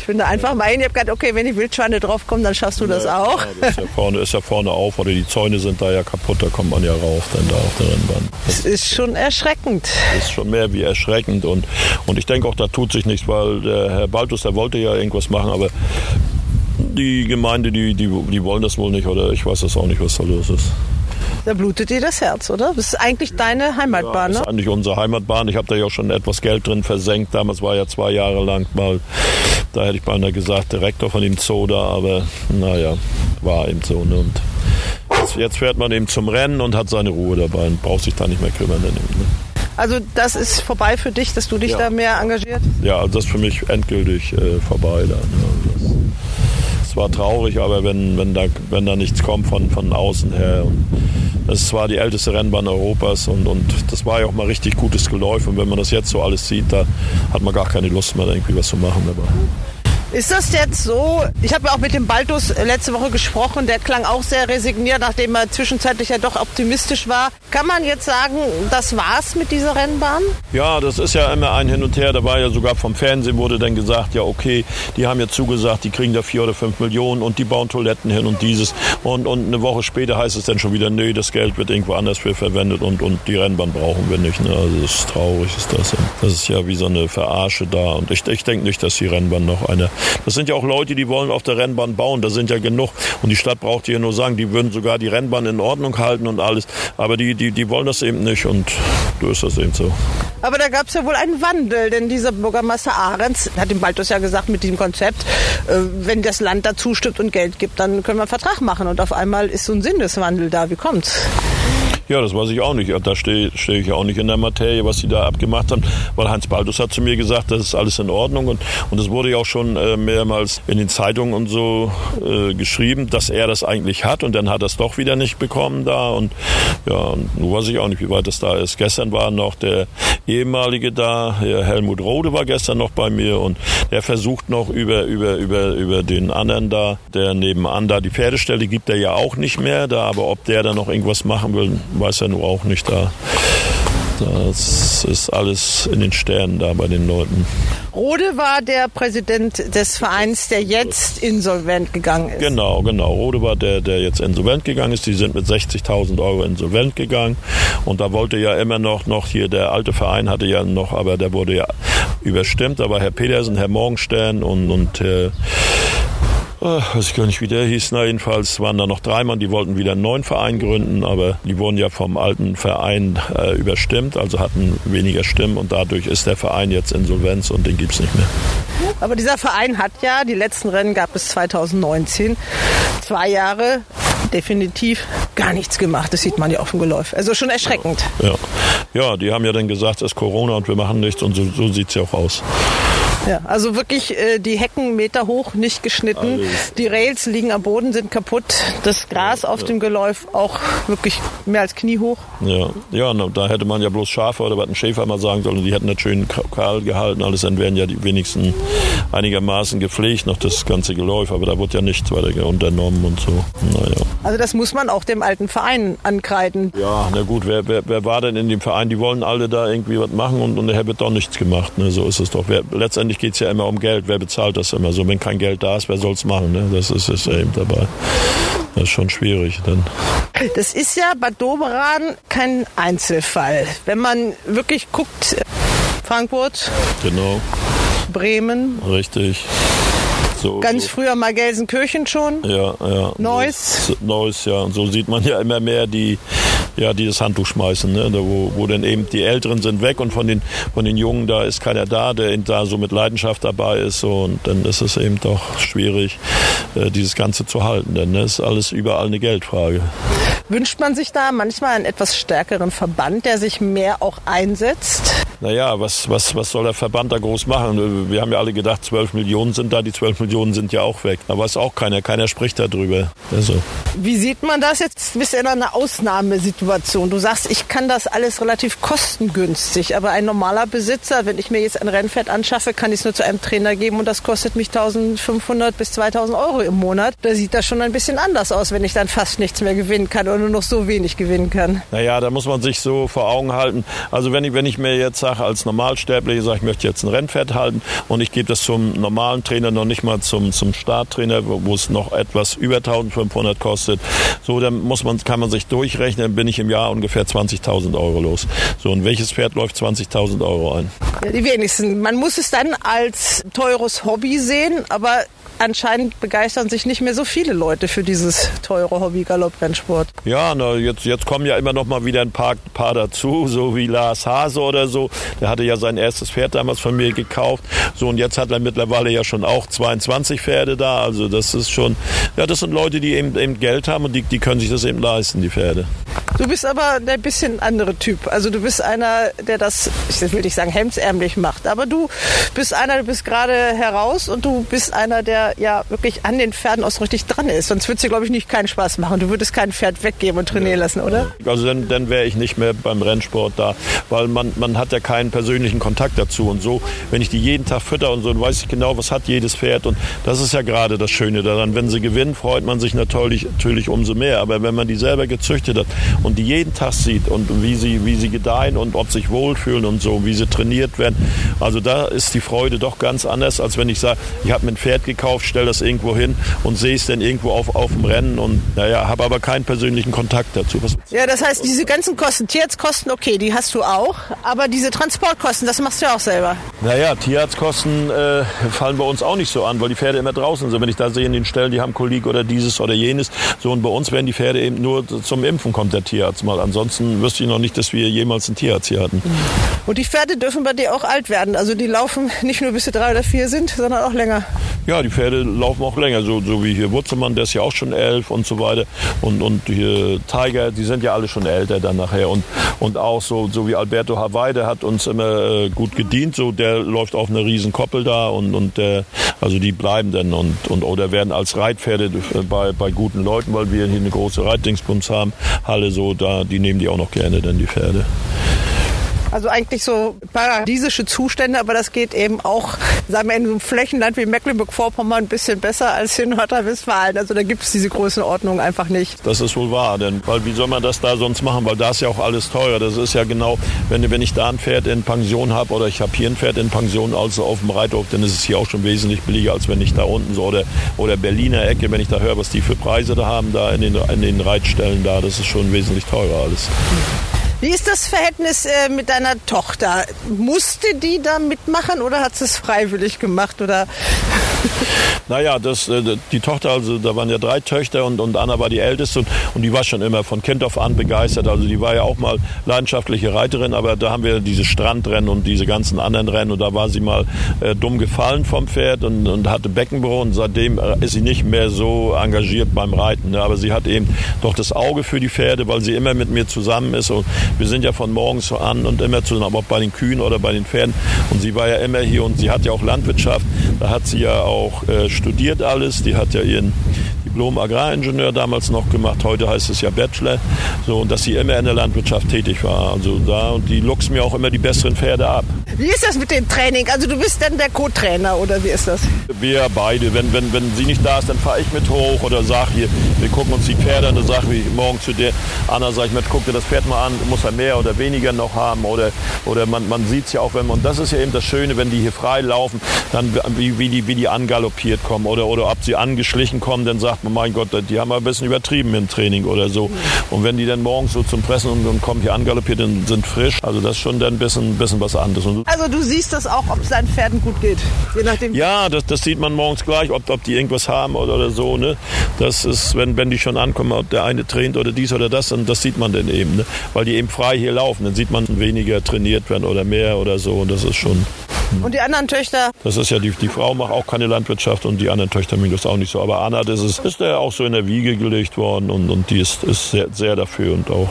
Ich bin da einfach mal hin. Ich habe gedacht, okay, wenn die Wildschweine draufkommen, dann schaffst du das auch. Ja, das ist ja vorne, ist ja vorne auf, oder die Zäune sind da ja kaputt, da kommt man ja rauf, dann da auf der Rennbahn. Das ist schon erschreckend. Das ist schon mehr wie erschreckend und, und ich denke auch, da tut sich nichts, weil der Herr Baltus, der wollte ja irgendwas machen, aber die Gemeinde, die, die, die wollen das wohl nicht oder ich weiß das auch nicht, was da los ist. Da blutet dir das Herz, oder? Das ist eigentlich deine Heimatbahn, Das ne? ist eigentlich unsere Heimatbahn. Ich habe da ja auch schon etwas Geld drin versenkt. Damals war ja zwei Jahre lang mal, da hätte ich beinahe gesagt, Direktor von dem Zoo da, aber naja, war eben so. Ne? Und jetzt, jetzt fährt man eben zum Rennen und hat seine Ruhe dabei und braucht sich da nicht mehr kümmern. Ne? Also das ist vorbei für dich, dass du dich Ja. da mehr engagierst? Ja, also das ist für mich endgültig äh, vorbei. Dann, ja. Das, das war traurig, aber wenn, wenn, da, wenn da nichts kommt von, von außen her. Und das ist zwar die älteste Rennbahn Europas und, und das war ja auch mal richtig gutes Geläuf. Und wenn man das jetzt so alles sieht, da hat man gar keine Lust mehr, irgendwie was zu machen dabei. Ist das jetzt so? Ich habe ja auch mit dem Baltus letzte Woche gesprochen. Der klang auch sehr resigniert, nachdem er zwischenzeitlich ja doch optimistisch war. Kann man jetzt sagen, das war's mit dieser Rennbahn? Ja, das ist ja immer ein Hin und Her. Da war ja sogar vom Fernsehen wurde dann gesagt, ja okay, die haben ja zugesagt, die kriegen da vier oder fünf Millionen und die bauen Toiletten hin und dieses. Und, und eine Woche später heißt es dann schon wieder, nee, das Geld wird irgendwo anders für verwendet und, und die Rennbahn brauchen wir nicht. Ne? Also das ist traurig, ist das. Das ist ja wie so eine Verarsche da. Und ich, ich denke nicht, dass die Rennbahn noch eine das sind ja auch Leute, die wollen auf der Rennbahn bauen. Da sind ja genug. Und die Stadt braucht ja nur sagen, die würden sogar die Rennbahn in Ordnung halten und alles. Aber die, die, die wollen das eben nicht. Und so ist das eben so. Aber da gab es ja wohl einen Wandel, denn dieser Bürgermeister Ahrens hat dem Baltus ja gesagt mit diesem Konzept, äh, wenn das Land dazu stimmt und Geld gibt, dann können wir einen Vertrag machen. Und auf einmal ist so ein Sinneswandel da. Wie kommt's? Ja, das weiß ich auch nicht. Da stehe steh ich auch nicht in der Materie, was sie da abgemacht haben, weil Heinz Baldus hat zu mir gesagt, das ist alles in Ordnung. Und, und es wurde ja auch schon äh, mehrmals in den Zeitungen und so äh, geschrieben, dass er das eigentlich hat. Und dann hat er es doch wieder nicht bekommen da. Und ja, nun weiß ich auch nicht, wie weit das da ist. Gestern war noch der ehemalige da, Herr Helmut Rode war gestern noch bei mir. Und der versucht noch über, über, über, über den anderen da, der nebenan da die Pferdestelle gibt er ja auch nicht mehr da, aber ob der da noch irgendwas machen will, weiß er nur auch nicht da. Das ist alles in den Sternen da bei den Leuten. Rode war der Präsident des Vereins, der jetzt insolvent gegangen ist. Genau, genau. Rode war der, der jetzt insolvent gegangen ist. Die sind mit 60.000 Euro insolvent gegangen. Und da wollte ja immer noch, noch hier, der alte Verein hatte ja noch, aber der wurde ja überstimmt. Da war Herr Pedersen, Herr Morgenstern und, und Herr Ach, weiß ich gar nicht, wie der hieß. Na, jedenfalls waren da noch drei Mann, die wollten wieder einen neuen Verein gründen, aber die wurden ja vom alten Verein äh, überstimmt, also hatten weniger Stimmen und dadurch ist der Verein jetzt Insolvenz und den gibt's nicht mehr. Aber dieser Verein hat ja, die letzten Rennen gab es 2019, zwei Jahre definitiv gar nichts gemacht. Das sieht man ja auf dem Geläuf. Also schon erschreckend. Ja, ja die haben ja dann gesagt, es ist Corona und wir machen nichts und so, so sieht's ja auch aus. Ja, also wirklich äh, die Hecken Meter hoch, nicht geschnitten. Alles. Die Rails liegen am Boden, sind kaputt. Das Gras auf ja. dem Geläuf auch wirklich mehr als kniehoch. Ja, ja da hätte man ja bloß Schafe oder was ein Schäfer mal sagen sollen. Die hätten das schön kahl gehalten. Alles dann wären ja die wenigsten einigermaßen gepflegt, noch das ganze Geläuf. Aber da wird ja nichts weiter unternommen und so. Naja. Also das muss man auch dem alten Verein ankreiden. Ja, na gut, wer, wer, wer war denn in dem Verein? Die wollen alle da irgendwie was machen und, und der Herr wird doch nichts gemacht. Ne? So ist es doch. Wer, letztendlich letztendlich geht es ja immer um Geld. Wer bezahlt das immer? So, wenn kein Geld da ist, wer soll es machen? Ne? Das ist es eben dabei. Das ist schon schwierig. Dann. Das ist ja bei Doberan kein Einzelfall. Wenn man wirklich guckt, Frankfurt, genau. Bremen, richtig. So, Ganz so. früher mal Gelsenkirchen schon. Ja, ja. Neuss. Neuss, ja. Und so sieht man ja immer mehr die, ja, die das Handtuch schmeißen, ne? da, wo, wo dann eben die Älteren sind weg und von den, von den Jungen, da ist keiner da, der da so mit Leidenschaft dabei ist. So, und dann ist es eben doch schwierig, äh, dieses Ganze zu halten, denn das ne, ist alles überall eine Geldfrage. Wünscht man sich da manchmal einen etwas stärkeren Verband, der sich mehr auch einsetzt? Naja, was, was, was soll der Verband da groß machen? Wir haben ja alle gedacht, 12 Millionen sind da, die 12 Millionen sind ja auch weg. Da weiß auch keiner, keiner spricht darüber. Also. Wie sieht man das jetzt? Du bist in einer Ausnahmesituation. Du sagst, ich kann das alles relativ kostengünstig, aber ein normaler Besitzer, wenn ich mir jetzt ein Rennpferd anschaffe, kann ich es nur zu einem Trainer geben und das kostet mich 1500 bis 2000 Euro im Monat. Da sieht das schon ein bisschen anders aus, wenn ich dann fast nichts mehr gewinnen kann nur noch so wenig gewinnen kann. Naja, da muss man sich so vor Augen halten. Also wenn ich, wenn ich mir jetzt sage, als Normalsterblicher sage, ich möchte jetzt ein Rennpferd halten und ich gebe das zum normalen Trainer, noch nicht mal zum, zum Starttrainer, wo es noch etwas über 1500 kostet. So, dann muss man, kann man sich durchrechnen, dann bin ich im Jahr ungefähr 20.000 Euro los. So, und welches Pferd läuft 20.000 Euro ein? Ja, die wenigsten. Man muss es dann als teures Hobby sehen, aber anscheinend begeistern sich nicht mehr so viele Leute für dieses teure Hobby Galopprennsport. Ja, na, jetzt, jetzt kommen ja immer noch mal wieder ein paar, paar dazu, so wie Lars Hase oder so. Der hatte ja sein erstes Pferd damals von mir gekauft. So, und jetzt hat er mittlerweile ja schon auch 22 Pferde da. Also das ist schon, ja, das sind Leute, die eben, eben Geld haben und die, die können sich das eben leisten, die Pferde. Du bist aber der bisschen andere Typ. Also du bist einer, der das, ich will nicht sagen hemdsärmlich macht, aber du bist einer, du bist gerade heraus und du bist einer, der ja wirklich an den Pferden auch so richtig dran ist. Sonst würde es dir, glaube ich, nicht keinen Spaß machen. Du würdest kein Pferd weggeben und trainieren lassen, oder? Also dann, dann wäre ich nicht mehr beim Rennsport da, weil man, man hat ja keinen persönlichen Kontakt dazu und so. Wenn ich die jeden Tag fütter und so, dann weiß ich genau, was hat jedes Pferd und das ist ja gerade das Schöne daran. Wenn sie gewinnen, freut man sich natürlich, natürlich umso mehr. Aber wenn man die selber gezüchtet hat und die jeden Tag sieht und wie sie, wie sie gedeihen und ob sich wohlfühlen und so, wie sie trainiert werden. Also da ist die Freude doch ganz anders, als wenn ich sage, ich habe mir ein Pferd gekauft, stelle das irgendwo hin und sehe es dann irgendwo auf, auf dem Rennen und naja, habe aber keinen persönlichen Kontakt dazu. Was ja, das heißt, diese ganzen Kosten, Tierarztkosten, okay, die hast du auch, aber diese Transportkosten, das machst du ja auch selber. Naja, Tierarztkosten äh, fallen bei uns auch nicht so an, weil die Pferde immer draußen sind. Wenn ich da sehe in den Stellen, die haben Kolik oder dieses oder jenes, so und bei uns werden die Pferde eben nur zum Impfen kommt der Tierarzt mal. Ansonsten wüsste ich noch nicht, dass wir jemals einen Tierarzt hier hatten. Und die Pferde dürfen bei dir auch alt werden. Also die laufen nicht nur bis sie drei oder vier sind, sondern auch länger. Ja, die Pferde laufen auch länger, so, so wie hier Wurzelmann, der ist ja auch schon elf und so weiter. Und, und hier Tiger, die sind ja alle schon älter dann nachher. Und, und auch so, so wie Alberto Hawaii, der hat uns immer äh, gut gedient. So, der läuft auf einer riesen Koppel da und, und der, also die bleiben dann und, und oder werden als Reitpferde bei, bei guten Leuten, weil wir hier eine große Reitdingsbums haben, Halle so, da, die nehmen die auch noch gerne dann die Pferde. Also eigentlich so paradiesische Zustände, aber das geht eben auch, sagen wir, in so einem Flächenland wie Mecklenburg-Vorpommern ein bisschen besser als in Nordrhein-Westfalen. Also da gibt es diese Größenordnung einfach nicht. Das ist wohl wahr, denn weil wie soll man das da sonst machen? Weil da ist ja auch alles teurer. Das ist ja genau, wenn, wenn ich da ein Pferd in Pension habe oder ich habe hier ein Pferd in Pension, also auf dem Reithof, dann ist es hier auch schon wesentlich billiger, als wenn ich da unten so oder, oder Berliner Ecke, wenn ich da höre, was die für Preise da haben, da in den, in den Reitstellen da, das ist schon wesentlich teurer alles. Wie ist das Verhältnis äh, mit deiner Tochter? Musste die da mitmachen oder hat sie es freiwillig gemacht? Oder? Naja, das, äh, die Tochter, also da waren ja drei Töchter und, und Anna war die älteste und, und die war schon immer von Kind auf an begeistert. Also die war ja auch mal leidenschaftliche Reiterin, aber da haben wir diese Strandrennen und diese ganzen anderen Rennen und da war sie mal äh, dumm gefallen vom Pferd und, und hatte Beckenbruch und seitdem äh, ist sie nicht mehr so engagiert beim Reiten. Ne? Aber sie hat eben doch das Auge für die Pferde, weil sie immer mit mir zusammen ist und wir sind ja von morgens an und immer zusammen, ob bei den Kühen oder bei den Pferden. Und sie war ja immer hier und sie hat ja auch Landwirtschaft. Da hat sie ja auch äh, studiert alles. Die hat ja ihren Diplom-Agraringenieur damals noch gemacht. Heute heißt es ja Bachelor. So, und dass sie immer in der Landwirtschaft tätig war. Also da, und die luchst mir auch immer die besseren Pferde ab. Wie ist das mit dem Training? Also du bist dann der Co-Trainer oder wie ist das? Wir beide. Wenn, wenn, wenn sie nicht da ist, dann fahre ich mit hoch oder sage hier, wir gucken uns die Pferde an. Dann sage ich morgen zu der Anna, sage ich mir, guck dir das Pferd mal an, muss er mehr oder weniger noch haben oder, oder man, man sieht es ja auch, wenn man, und das ist ja eben das Schöne, wenn die hier frei laufen, dann wie, wie, die, wie die angaloppiert kommen oder, oder ob sie angeschlichen kommen, dann sagt man, mein Gott, die haben ein bisschen übertrieben im Training oder so. Und wenn die dann morgens so zum Pressen und, und kommen hier angaloppiert und sind frisch, also das ist schon dann ein bisschen, bisschen was anderes. Also du siehst das auch, ob es deinen Pferden gut geht, je nachdem. Ja, das, das sieht man morgens gleich, ob, ob die irgendwas haben oder, oder so. Ne? Das ist, wenn, wenn die schon ankommen, ob der eine trainiert oder dies oder das, dann das sieht man dann eben, ne? weil die eben frei hier laufen. Dann sieht man weniger trainiert werden oder mehr oder so. Und das ist schon. Und die anderen Töchter? Das ist ja, die, die Frau macht auch keine Landwirtschaft und die anderen Töchter mögen das auch nicht so. Aber Anna, das ist, ist der auch so in der Wiege gelegt worden und, und die ist, ist sehr, sehr dafür und auch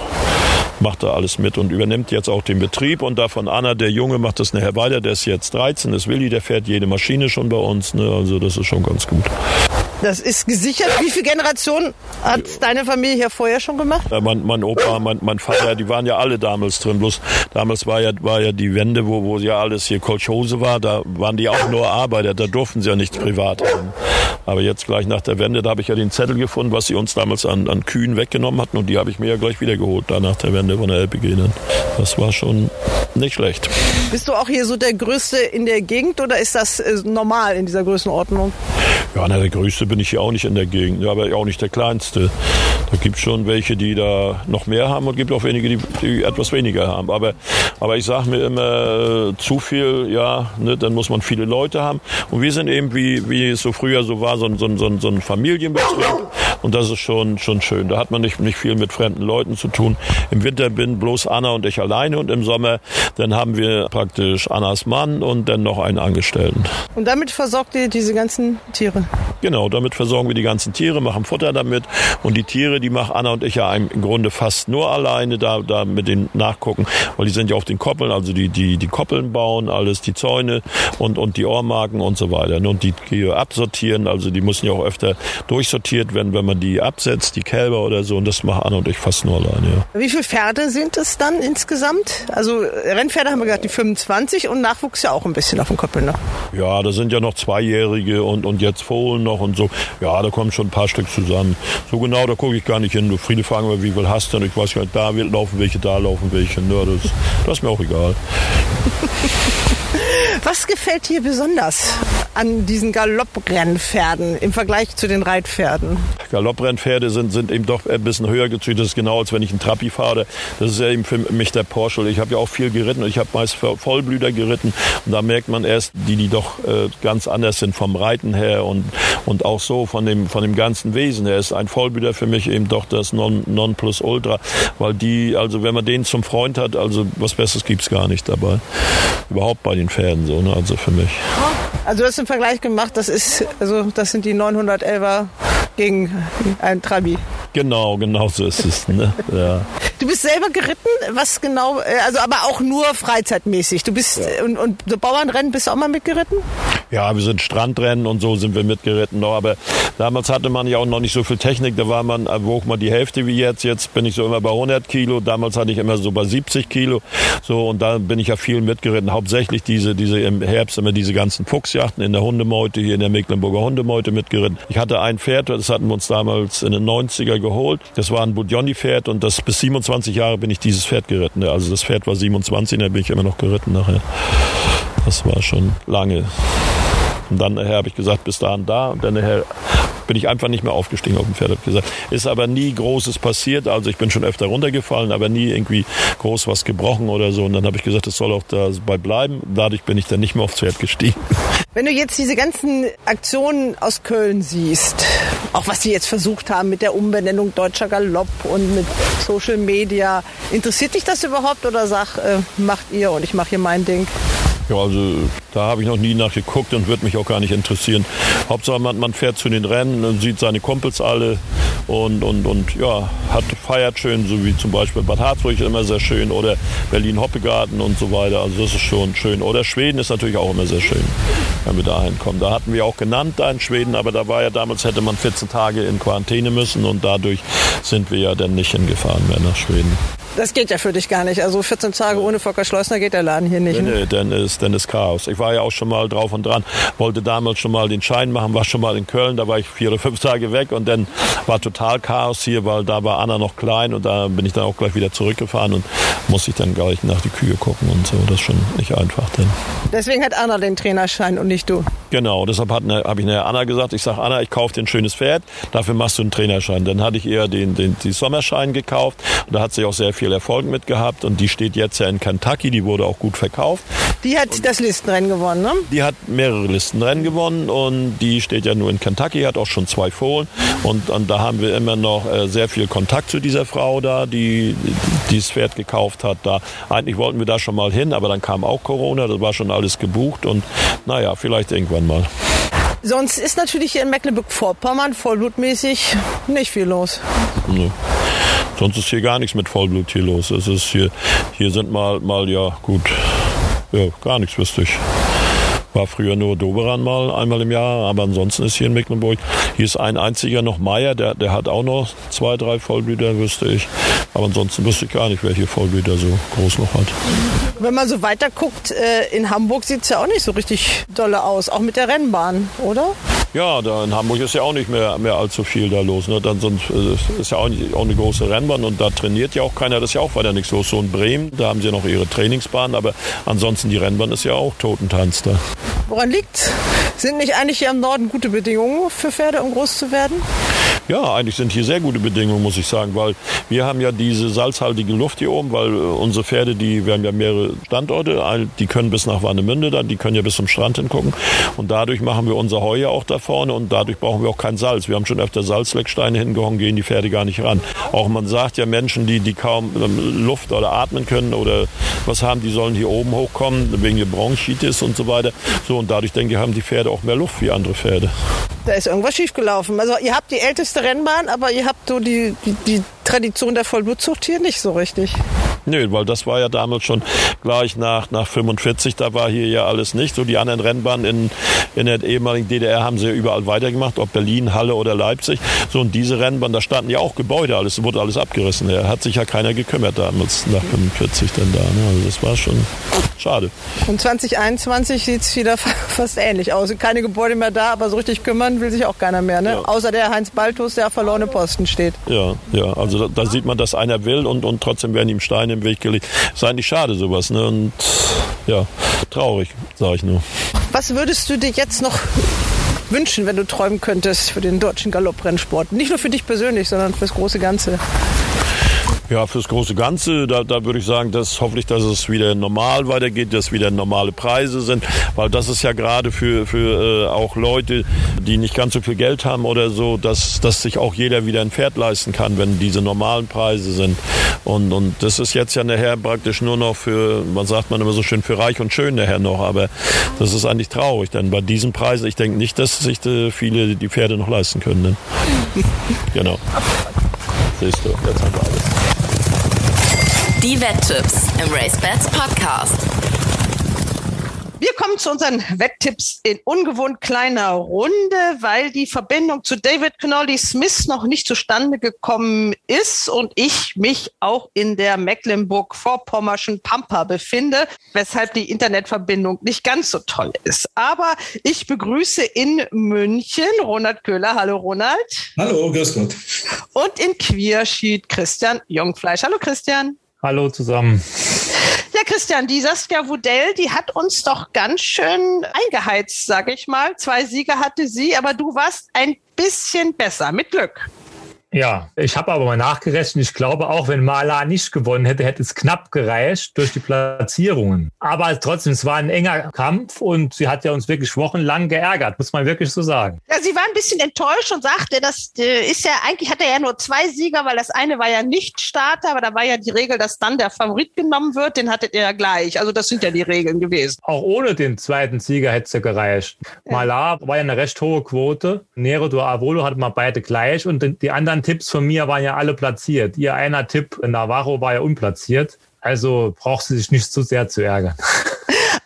macht da alles mit und übernimmt jetzt auch den Betrieb. Und davon Anna, der Junge, macht das nachher weiter. Der ist jetzt 13, das Willi, der fährt jede Maschine schon bei uns. Ne? Also das ist schon ganz gut. Das ist gesichert. Wie viele Generationen hat deine Familie hier vorher schon gemacht? Ja, mein, mein Opa, mein, mein Vater, die waren ja alle damals drin. Bloß damals war ja, war ja die Wende, wo, wo ja alles hier Kolchose war. Da waren die auch nur Arbeiter. Da durften sie ja nichts privat haben. Aber jetzt gleich nach der Wende, da habe ich ja den Zettel gefunden, was sie uns damals an, an Kühen weggenommen hatten. Und die habe ich mir ja gleich wieder geholt, da nach der Wende von der LPG. Dann. Das war schon nicht schlecht. Bist du auch hier so der Größte in der Gegend oder ist das äh, normal in dieser Größenordnung? Ja, na, der Größte bin ich hier auch nicht in der Gegend, aber auch nicht der Kleinste. Da gibt es schon welche, die da noch mehr haben und gibt auch wenige, die, die etwas weniger haben. Aber, aber ich sage mir immer, äh, zu viel, ja, ne, dann muss man viele Leute haben. Und wir sind eben, wie, wie es so früher so war, so, so, so, so ein Familienbetrieb. Und das ist schon, schon schön. Da hat man nicht, nicht viel mit fremden Leuten zu tun. Im Winter bin bloß Anna und ich alleine und im Sommer, dann haben wir praktisch Annas Mann und dann noch einen Angestellten. Und damit versorgt ihr diese ganzen Tiere? Genau, damit versorgen wir die ganzen Tiere, machen Futter damit. Und die Tiere, die machen Anna und ich ja im Grunde fast nur alleine da, da mit den nachgucken, weil die sind ja auf den Koppeln, also die, die, die Koppeln bauen, alles, die Zäune und, und die Ohrmarken und so weiter. Und die Kühe absortieren, also die müssen ja auch öfter durchsortiert werden, wenn man die absetzt, die Kälber oder so. Und das machen Anna und ich fast nur alleine, ja. Wie viele Pferde sind es dann insgesamt? Also Rennpferde haben wir gesagt, die 25 und Nachwuchs ja auch ein bisschen auf dem Koppel, ne? Ja, da sind ja noch Zweijährige und, und jetzt Fohlen noch und so. Ja, da kommen schon ein paar Stück zusammen. So genau, da gucke ich gar nicht hin. Du Friede fragen wir, wie viel hast du? Und ich weiß gar nicht, da laufen welche, da laufen welche. Ja, das, das ist mir auch egal. Was gefällt dir besonders an diesen Galopprennpferden im Vergleich zu den Reitpferden? Galopprennpferde sind, sind eben doch ein bisschen höher gezüchtet. Das ist genau, als wenn ich einen Trabi fahre. Das ist ja eben für mich der Porsche. Ich habe ja auch viel geritten und ich habe meist Vollblüter geritten. Und da merkt man erst, die, die doch äh, ganz anders sind vom Reiten her und, und auch so von dem, von dem ganzen Wesen her. Ist ein Vollblüter für mich eben doch das non, non plus ultra. Weil die, also wenn man den zum Freund hat, also was Besseres gibt es gar nicht dabei. Überhaupt bei den Pferden so, ne? also für mich. Also du hast einen Vergleich gemacht, das ist, also das sind die 911er gegen ein Trabi. Genau, genau so ist es. Ne? Ja. Du bist selber geritten, was genau, äh, also aber auch nur freizeitmäßig. Du bist ja. und, und so Bauernrennen bist du auch mal mitgeritten? Ja, wir sind Strandrennen und so sind wir mitgeritten. Aber damals hatte man ja auch noch nicht so viel Technik. Da war man, äh, wog man die Hälfte wie jetzt. Jetzt bin ich so immer bei 100 Kilo. Damals hatte ich immer so bei 70 Kilo. So und da bin ich ja viel mitgeritten. Hauptsächlich diese, diese im Herbst immer diese ganzen Fuchsjachten in der Hundemeute hier in der Mecklenburger Hundemeute mitgeritten. Ich hatte ein Pferd, das hatten wir uns damals in den 90er geholt. Das war ein Budjoni-Pferd und das bis 27 Jahre bin ich dieses Pferd geritten. Also das Pferd war 27, da bin ich immer noch geritten nachher. Das war schon lange. Und dann nachher habe ich gesagt, bis dahin da. Und dann nachher bin ich einfach nicht mehr aufgestiegen auf dem Pferd. Hab gesagt, ist aber nie Großes passiert. Also ich bin schon öfter runtergefallen, aber nie irgendwie groß was gebrochen oder so. Und dann habe ich gesagt, es soll auch dabei bleiben. Dadurch bin ich dann nicht mehr aufs Pferd gestiegen. Wenn du jetzt diese ganzen Aktionen aus Köln siehst, auch was sie jetzt versucht haben mit der Umbenennung Deutscher Galopp und mit Social Media, interessiert dich das überhaupt oder sag, äh, macht ihr und ich mache hier mein Ding? Ja, also da habe ich noch nie nachgeguckt und würde mich auch gar nicht interessieren. Hauptsache man, man fährt zu den Rennen und sieht seine Kumpels alle und, und, und ja, hat, feiert schön, so wie zum Beispiel Bad Harzburg immer sehr schön oder Berlin-Hoppegarten und so weiter. Also das ist schon schön. Oder Schweden ist natürlich auch immer sehr schön, wenn wir dahin kommen. Da hatten wir auch genannt da in Schweden, aber da war ja damals, hätte man 14 Tage in Quarantäne müssen und dadurch sind wir ja dann nicht hingefahren mehr nach Schweden. Das geht ja für dich gar nicht. Also 14 Tage ohne Volker Schleusner geht der Laden hier nicht. Nee, ne? nee, dann ist, dann ist Chaos. Ich war ja auch schon mal drauf und dran, wollte damals schon mal den Schein machen, war schon mal in Köln, da war ich vier oder fünf Tage weg und dann war total Chaos hier, weil da war Anna noch klein und da bin ich dann auch gleich wieder zurückgefahren und musste ich dann gleich nach die Kühe gucken und so. Das ist schon nicht einfach. Denn. Deswegen hat Anna den Trainerschein und nicht du. Genau, deshalb ne, habe ich nachher Anna gesagt, ich sage, Anna, ich kaufe dir ein schönes Pferd, dafür machst du einen Trainerschein. Dann hatte ich eher den, den, den Sommerschein gekauft und da hat sie auch sehr viel Erfolg mit gehabt gehabt und die steht jetzt ja in Kentucky, die wurde auch gut verkauft. Die hat und das Listenrennen gewonnen, ne? Die hat mehrere Listenrennen gewonnen und die steht ja nur in Kentucky, hat auch schon zwei Fohlen und, und da haben wir immer noch äh, sehr viel Kontakt zu dieser Frau da, die, die das Pferd gekauft hat. Da eigentlich wollten wir da schon mal hin, aber dann kam auch Corona, das war schon alles gebucht und naja, vielleicht irgendwann mal. Sonst ist natürlich hier in Mecklenburg-Vorpommern vollblutmäßig nicht viel los. Nee. Sonst ist hier gar nichts mit Vollblut hier los. Es ist hier, hier sind mal, mal, ja, gut, ja, gar nichts wüsste ich. War früher nur Doberan mal einmal im Jahr, aber ansonsten ist hier in Mecklenburg, hier ist ein einziger noch Meier, der, der hat auch noch zwei, drei Vollblüter, wüsste ich. Aber ansonsten wüsste ich gar nicht, hier Vollblüter so groß noch hat. Wenn man so weiter guckt, äh, in Hamburg sieht es ja auch nicht so richtig dolle aus, auch mit der Rennbahn, oder? Ja, da in Hamburg ist ja auch nicht mehr, mehr allzu viel da los. Ne? Dann sonst, äh, ist ja auch, nicht, auch eine große Rennbahn und da trainiert ja auch keiner. Das ist ja auch weiter nichts los. So in Bremen, da haben sie ja noch ihre Trainingsbahn, aber ansonsten die Rennbahn ist ja auch Totentanz da. Woran liegt's? Sind nicht eigentlich hier im Norden gute Bedingungen für Pferde, um groß zu werden? Ja, eigentlich sind hier sehr gute Bedingungen, muss ich sagen, weil wir haben ja diese salzhaltige Luft hier oben, weil äh, unsere Pferde, die, wir haben ja mehrere Standorte, die können bis nach Warnemünde dann, die können ja bis zum Strand hingucken und dadurch machen wir unser Heu ja auch da vorne und dadurch brauchen wir auch kein Salz. Wir haben schon öfter Salzlecksteine hingehauen, gehen die Pferde gar nicht ran. Auch man sagt ja Menschen, die, die kaum ähm, Luft oder atmen können oder was haben, die sollen hier oben hochkommen, wegen der Bronchitis und so weiter. So und dadurch denke ich, haben die Pferde auch mehr Luft wie andere Pferde. Da ist irgendwas schiefgelaufen. Also ihr habt die älteste Rennbahn, aber ihr habt so die, die, die Tradition der Vollblutzucht hier nicht so richtig. Nö, weil das war ja damals schon gleich nach, nach 45, da war hier ja alles nicht. So die anderen Rennbahnen in, in der ehemaligen DDR haben sie ja überall weitergemacht, ob Berlin, Halle oder Leipzig. So und diese Rennbahn, da standen ja auch Gebäude, alles wurde alles abgerissen. Da hat sich ja keiner gekümmert damals nach 45 dann da. Ne? Also das war schon schade. Und 2021 sieht es wieder fast ähnlich aus. Keine Gebäude mehr da, aber so richtig kümmern will sich auch keiner mehr. Ne? Ja. Außer der Heinz Baltus, der verlorene Posten steht. Ja, ja. Also da, da sieht man, dass einer will und, und trotzdem werden ihm Steine im Weg gelegt. Ist eigentlich schade sowas. Ne? Und ja, traurig, sage ich nur. Was würdest du dir jetzt noch wünschen, wenn du träumen könntest für den deutschen Galopprennsport? Nicht nur für dich persönlich, sondern für das große Ganze. Ja, fürs große Ganze, da, da würde ich sagen, dass hoffentlich, dass es wieder normal weitergeht, dass wieder normale Preise sind, weil das ist ja gerade für, für äh, auch Leute, die nicht ganz so viel Geld haben oder so, dass, dass sich auch jeder wieder ein Pferd leisten kann, wenn diese normalen Preise sind. Und, und das ist jetzt ja nachher praktisch nur noch für, man sagt man immer so schön, für reich und schön nachher noch, aber das ist eigentlich traurig, denn bei diesen Preisen, ich denke nicht, dass sich äh, viele die Pferde noch leisten können. Ne? genau. Siehst du, jetzt haben wir alles. Die Wetttipps im RaceBets Podcast. Wir kommen zu unseren Wetttipps in ungewohnt kleiner Runde, weil die Verbindung zu David Connolly Smith noch nicht zustande gekommen ist und ich mich auch in der Mecklenburg-Vorpommerschen Pampa befinde, weshalb die Internetverbindung nicht ganz so toll ist. Aber ich begrüße in München Ronald Köhler. Hallo Ronald. Hallo, grüß Gott. Und in Quierschied Christian Jungfleisch. Hallo Christian. Hallo zusammen. Ja, Christian, die Saskia Wudell, die hat uns doch ganz schön eingeheizt, sage ich mal. Zwei Siege hatte sie, aber du warst ein bisschen besser, mit Glück. Ja, ich habe aber mal nachgerechnet. Ich glaube, auch wenn Mala nicht gewonnen hätte, hätte es knapp gereicht durch die Platzierungen. Aber trotzdem, es war ein enger Kampf und sie hat ja uns wirklich wochenlang geärgert, muss man wirklich so sagen. Ja, sie war ein bisschen enttäuscht und sagte, das äh, ist ja eigentlich hat er ja nur zwei Sieger, weil das eine war ja nicht Starter, aber da war ja die Regel, dass dann der Favorit genommen wird. Den hattet ihr ja gleich. Also das sind ja die Regeln gewesen. Auch ohne den zweiten Sieger hätte es ja gereicht. Ja. Malar war ja eine recht hohe Quote. Nero du Avolo hatte mal beide gleich und die anderen Tipps von mir waren ja alle platziert. Ihr einer Tipp, Navarro war ja unplatziert. Also braucht sie sich nicht zu sehr zu ärgern.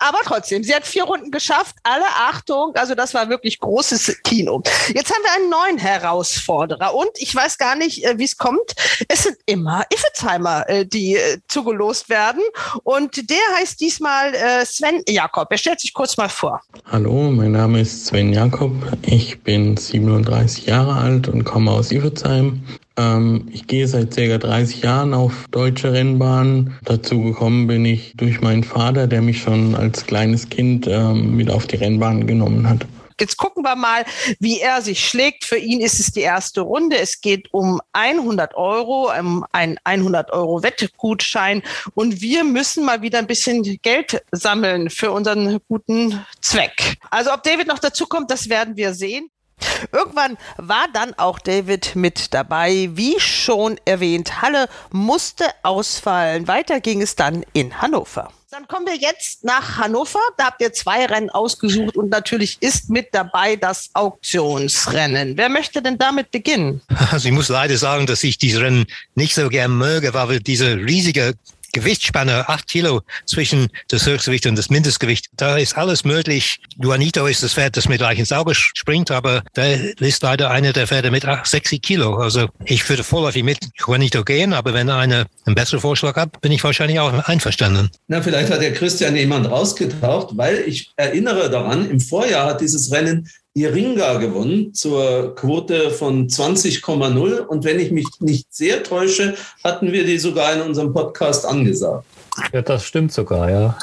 Aber trotzdem, sie hat vier Runden geschafft. Alle Achtung, also das war wirklich großes Kino. Jetzt haben wir einen neuen Herausforderer und ich weiß gar nicht, äh, wie es kommt. Es sind immer Iffezheimer, äh, die äh, zugelost werden. Und der heißt diesmal Sven Jakob. Er stellt sich kurz mal vor. Hallo, mein Name ist Sven Jakob. Ich bin 37 Jahre alt und komme aus Iffezheim. Ähm, ich gehe seit ca. 30 Jahren auf deutsche Rennbahnen. Dazu gekommen bin ich durch meinen Vater, der mich schon als kleines Kind ähm, mit auf die Rennbahn genommen hat. Jetzt gucken wir mal, wie er sich schlägt. Für ihn ist es die erste Runde. Es geht um 100 Euro, um ein 100 Euro Wettgutschein. Und wir müssen mal wieder ein bisschen Geld sammeln für unseren guten Zweck. Also ob David noch dazu kommt, das werden wir sehen. Irgendwann war dann auch David mit dabei. Wie schon erwähnt, Halle musste ausfallen. Weiter ging es dann in Hannover. Dann kommen wir jetzt nach Hannover. Da habt ihr zwei Rennen ausgesucht und natürlich ist mit dabei das Auktionsrennen. Wer möchte denn damit beginnen? Also ich muss leider sagen, dass ich dieses Rennen nicht so gern möge, weil diese riesige Gewichtsspanne, acht Kilo zwischen das Höchstgewicht und das Mindestgewicht. Da ist alles möglich. Juanito ist das Pferd, das mir gleich ins Auge springt, aber da ist leider einer der Pferde mit 60 Kilo. Also ich würde vorläufig mit Juanito gehen, aber wenn einer einen besseren Vorschlag hat, bin ich wahrscheinlich auch einverstanden. Na, vielleicht hat der Christian jemand rausgetaucht, weil ich erinnere daran, im Vorjahr hat dieses Rennen Iringa gewonnen zur Quote von 20,0. Und wenn ich mich nicht sehr täusche, hatten wir die sogar in unserem Podcast angesagt. Ja, das stimmt sogar, ja.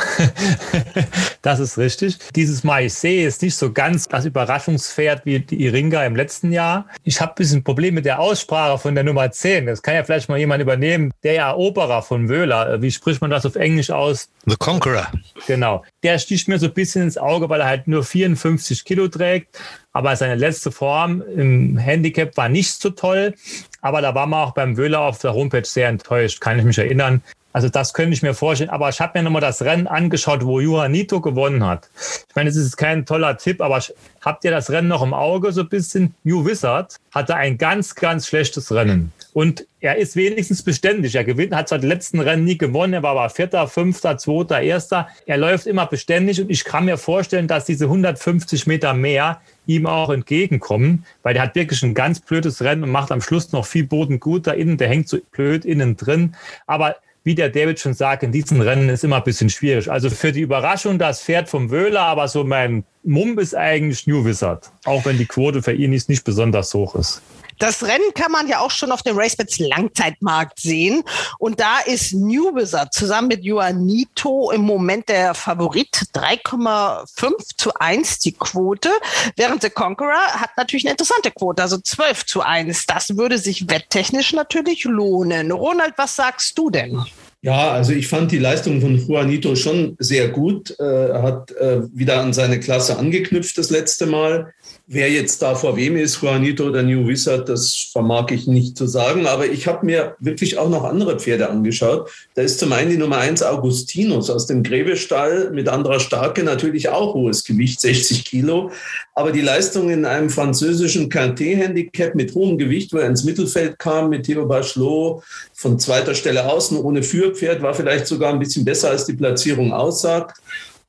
das ist richtig. Dieses Maïsé ist nicht so ganz das Überraschungspferd wie die Iringa im letzten Jahr. Ich habe ein bisschen ein Problem mit der Aussprache von der Nummer 10. Das kann ja vielleicht mal jemand übernehmen. Der Eroberer von Wöhler. Wie spricht man das auf Englisch aus? The Conqueror. Genau. Der sticht mir so ein bisschen ins Auge, weil er halt nur 54 Kilo trägt. Aber seine letzte Form im Handicap war nicht so toll. Aber da war man auch beim Wöhler auf der Homepage sehr enttäuscht, kann ich mich erinnern. Also das könnte ich mir vorstellen. Aber ich habe mir nochmal das Rennen angeschaut, wo Juanito gewonnen hat. Ich meine, es ist kein toller Tipp, aber habt ihr das Rennen noch im Auge so ein bisschen? New Wizard hatte ein ganz, ganz schlechtes Rennen. Und er ist wenigstens beständig. Er gewinnt, hat zwar die letzten Rennen nie gewonnen, er war aber Vierter, Fünfter, Zweiter, Erster. Er läuft immer beständig und ich kann mir vorstellen, dass diese 150 Meter mehr ihm auch entgegenkommen, weil der hat wirklich ein ganz blödes Rennen und macht am Schluss noch viel Boden gut da innen. Der hängt so blöd innen drin. Aber wie der David schon sagt, in diesen Rennen ist immer ein bisschen schwierig. Also für die Überraschung das Pferd vom Wöhler, aber so mein Mumm ist eigentlich New Wizard. Auch wenn die Quote für ihn nicht besonders hoch ist. Das Rennen kann man ja auch schon auf dem RaceBets Langzeitmarkt sehen. Und da ist New zusammen mit Juanito im Moment der Favorit. 3,5 zu 1 die Quote. Während The Conqueror hat natürlich eine interessante Quote, also 12 zu 1. Das würde sich wetttechnisch natürlich lohnen. Ronald, was sagst du denn? Ja, also ich fand die Leistung von Juanito schon sehr gut. Er hat äh, wieder an seine Klasse angeknüpft das letzte Mal. Wer jetzt da vor wem ist, Juanito oder New Wizard, das vermag ich nicht zu sagen. Aber ich habe mir wirklich auch noch andere Pferde angeschaut. Da ist zum einen die Nummer eins Augustinus aus dem Gräbestall mit anderer Starke, natürlich auch hohes Gewicht, 60 Kilo. Aber die Leistung in einem französischen Quintet-Handicap mit hohem Gewicht, wo er ins Mittelfeld kam, mit Theo Bachelot von zweiter Stelle außen ohne Führpferd, war vielleicht sogar ein bisschen besser, als die Platzierung aussagt.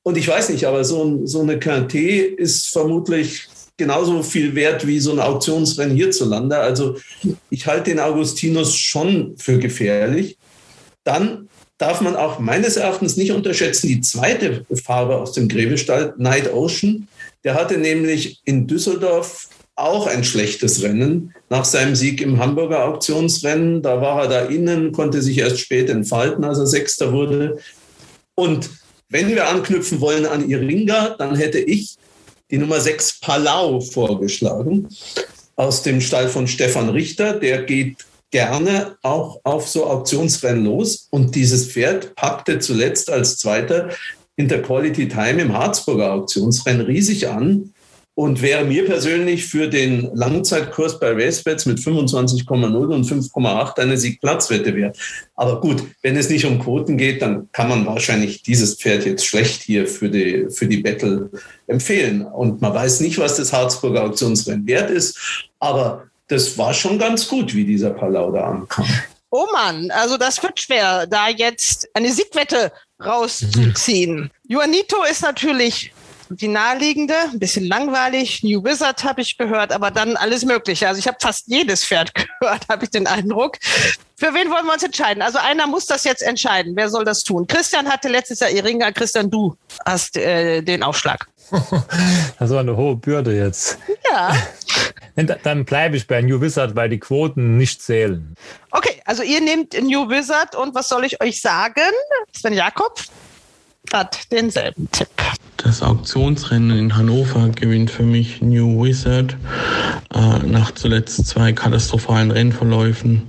Und ich weiß nicht, aber so, so eine Quintet ist vermutlich genauso viel wert wie so ein Auktionsrennen hierzulande. Also ich halte den Augustinus schon für gefährlich. Dann darf man auch meines Erachtens nicht unterschätzen die zweite Farbe aus dem Gräbestall, Night Ocean. Der hatte nämlich in Düsseldorf auch ein schlechtes Rennen nach seinem Sieg im Hamburger Auktionsrennen. Da war er da innen, konnte sich erst spät entfalten, als er Sechster wurde. Und wenn wir anknüpfen wollen an Iringa, dann hätte ich die Nummer 6 Palau vorgeschlagen aus dem Stall von Stefan Richter. Der geht gerne auch auf so Auktionsrennen los. Und dieses Pferd packte zuletzt als Zweiter in der Quality Time im Harzburger Auktionsrennen riesig an und wäre mir persönlich für den Langzeitkurs bei RaceBets mit 25,0 und 5,8 eine Siegplatzwette wert. Aber gut, wenn es nicht um Quoten geht, dann kann man wahrscheinlich dieses Pferd jetzt schlecht hier für die, für die Battle empfehlen. Und man weiß nicht, was das Harzburger Auktionsrennen wert ist, aber das war schon ganz gut, wie dieser Palau da ankam. Oh Mann, also das wird schwer, da jetzt eine Siegwette rauszuziehen. Mhm. Juanito ist natürlich die naheliegende, ein bisschen langweilig. New Wizard habe ich gehört, aber dann alles Mögliche. Also ich habe fast jedes Pferd gehört, habe ich den Eindruck. Für wen wollen wir uns entscheiden? Also einer muss das jetzt entscheiden. Wer soll das tun? Christian hatte letztes Jahr Iringa. Christian, du hast äh, den Aufschlag. Das war eine hohe Bürde jetzt. Ja. Dann bleibe ich bei New Wizard, weil die Quoten nicht zählen. Okay, also ihr nehmt New Wizard und was soll ich euch sagen? Sven Jakob hat denselben Tipp. Das Auktionsrennen in Hannover gewinnt für mich New Wizard. Äh, nach zuletzt zwei katastrophalen Rennverläufen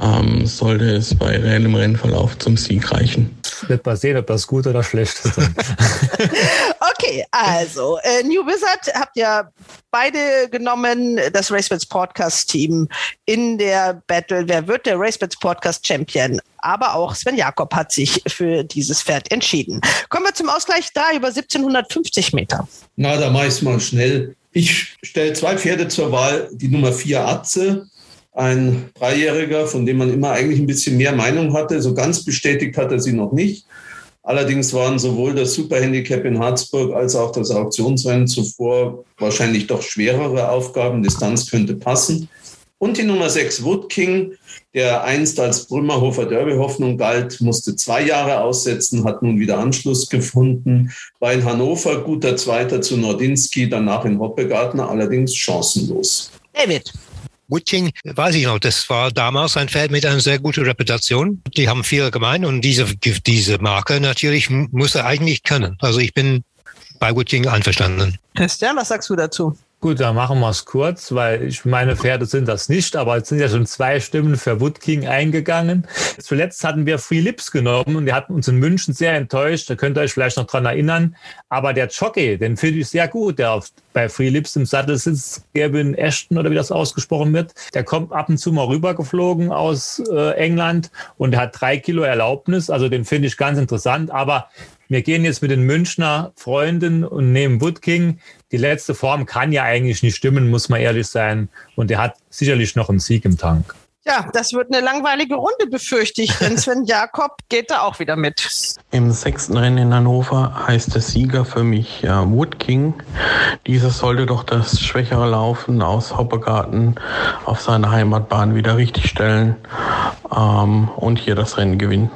ähm, sollte es bei reellem Rennverlauf zum Sieg reichen. Wird mal sehen, ob das gut oder schlecht ist. okay, also äh, New Wizard habt ihr beide genommen, das RaceBets Podcast Team in der Battle. Wer wird der RaceBets Podcast Champion? Aber auch Sven Jakob hat sich für dieses Pferd entschieden. Kommen wir zum Ausgleich da über 1750 Meter. Na, da mache ich es mal schnell. Ich stelle zwei Pferde zur Wahl. Die Nummer vier Atze, ein Dreijähriger, von dem man immer eigentlich ein bisschen mehr Meinung hatte. So ganz bestätigt hat er sie noch nicht. Allerdings waren sowohl das Superhandicap in Harzburg als auch das Auktionsrennen zuvor wahrscheinlich doch schwerere Aufgaben. Distanz könnte passen. Und die Nummer 6 Wood King, der einst als Brümmerhofer Derby-Hoffnung galt, musste zwei Jahre aussetzen, hat nun wieder Anschluss gefunden. War in Hannover guter Zweiter zu Nordinski, danach in Hoppegartner, allerdings chancenlos. David. Woodking, weiß ich noch, das war damals ein Pferd mit einer sehr guten Reputation. Die haben viel gemein und diese, diese Marke natürlich muss er eigentlich können. Also ich bin bei Woodking einverstanden. Christian, was sagst du dazu? Gut, dann machen wir es kurz, weil ich meine Pferde sind das nicht, aber es sind ja schon zwei Stimmen für Wood King eingegangen. Zuletzt hatten wir Free Lips genommen und die hatten uns in München sehr enttäuscht. Da könnt ihr euch vielleicht noch dran erinnern. Aber der Jockey, den finde ich sehr gut, der auf, bei Free Lips im Sattel sitzt, Gavin Ashton oder wie das ausgesprochen wird. Der kommt ab und zu mal rübergeflogen aus äh, England und der hat drei Kilo Erlaubnis. Also den finde ich ganz interessant. Aber wir gehen jetzt mit den Münchner Freunden und nehmen Wood King. Die letzte Form kann ja eigentlich nicht stimmen, muss man ehrlich sein. Und er hat sicherlich noch einen Sieg im Tank. Ja, das wird eine langweilige Runde, befürchte ich, denn Sven Jakob geht da auch wieder mit. Im sechsten Rennen in Hannover heißt der Sieger für mich äh, Wood King. Dieser sollte doch das schwächere Laufen aus Hoppegarten auf seine Heimatbahn wieder richtigstellen ähm, und hier das Rennen gewinnen.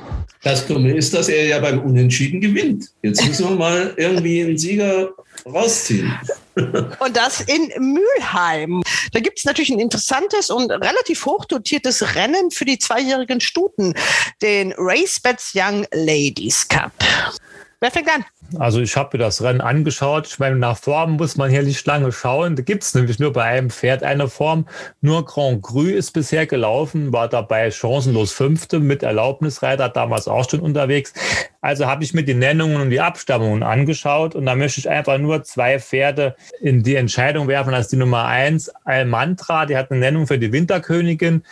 Das Dumme ist, dass er ja beim Unentschieden gewinnt. Jetzt müssen wir mal irgendwie einen Sieger rausziehen. Und das in Mülheim. Da gibt es natürlich ein interessantes und relativ hochdotiertes Rennen für die zweijährigen Stuten, den Race Bets Young Ladies Cup. Wer fängt an? Also ich habe mir das Rennen angeschaut. Ich meine, nach Form muss man hier nicht lange schauen. Da gibt es nämlich nur bei einem Pferd eine Form. Nur Grand Cru ist bisher gelaufen, war dabei chancenlos Fünfte mit Erlaubnisreiter, damals auch schon unterwegs. Also habe ich mir die Nennungen und die Abstammungen angeschaut und da möchte ich einfach nur zwei Pferde in die Entscheidung werfen. Das ist die Nummer eins, Almantra, die hat eine Nennung für die Winterkönigin.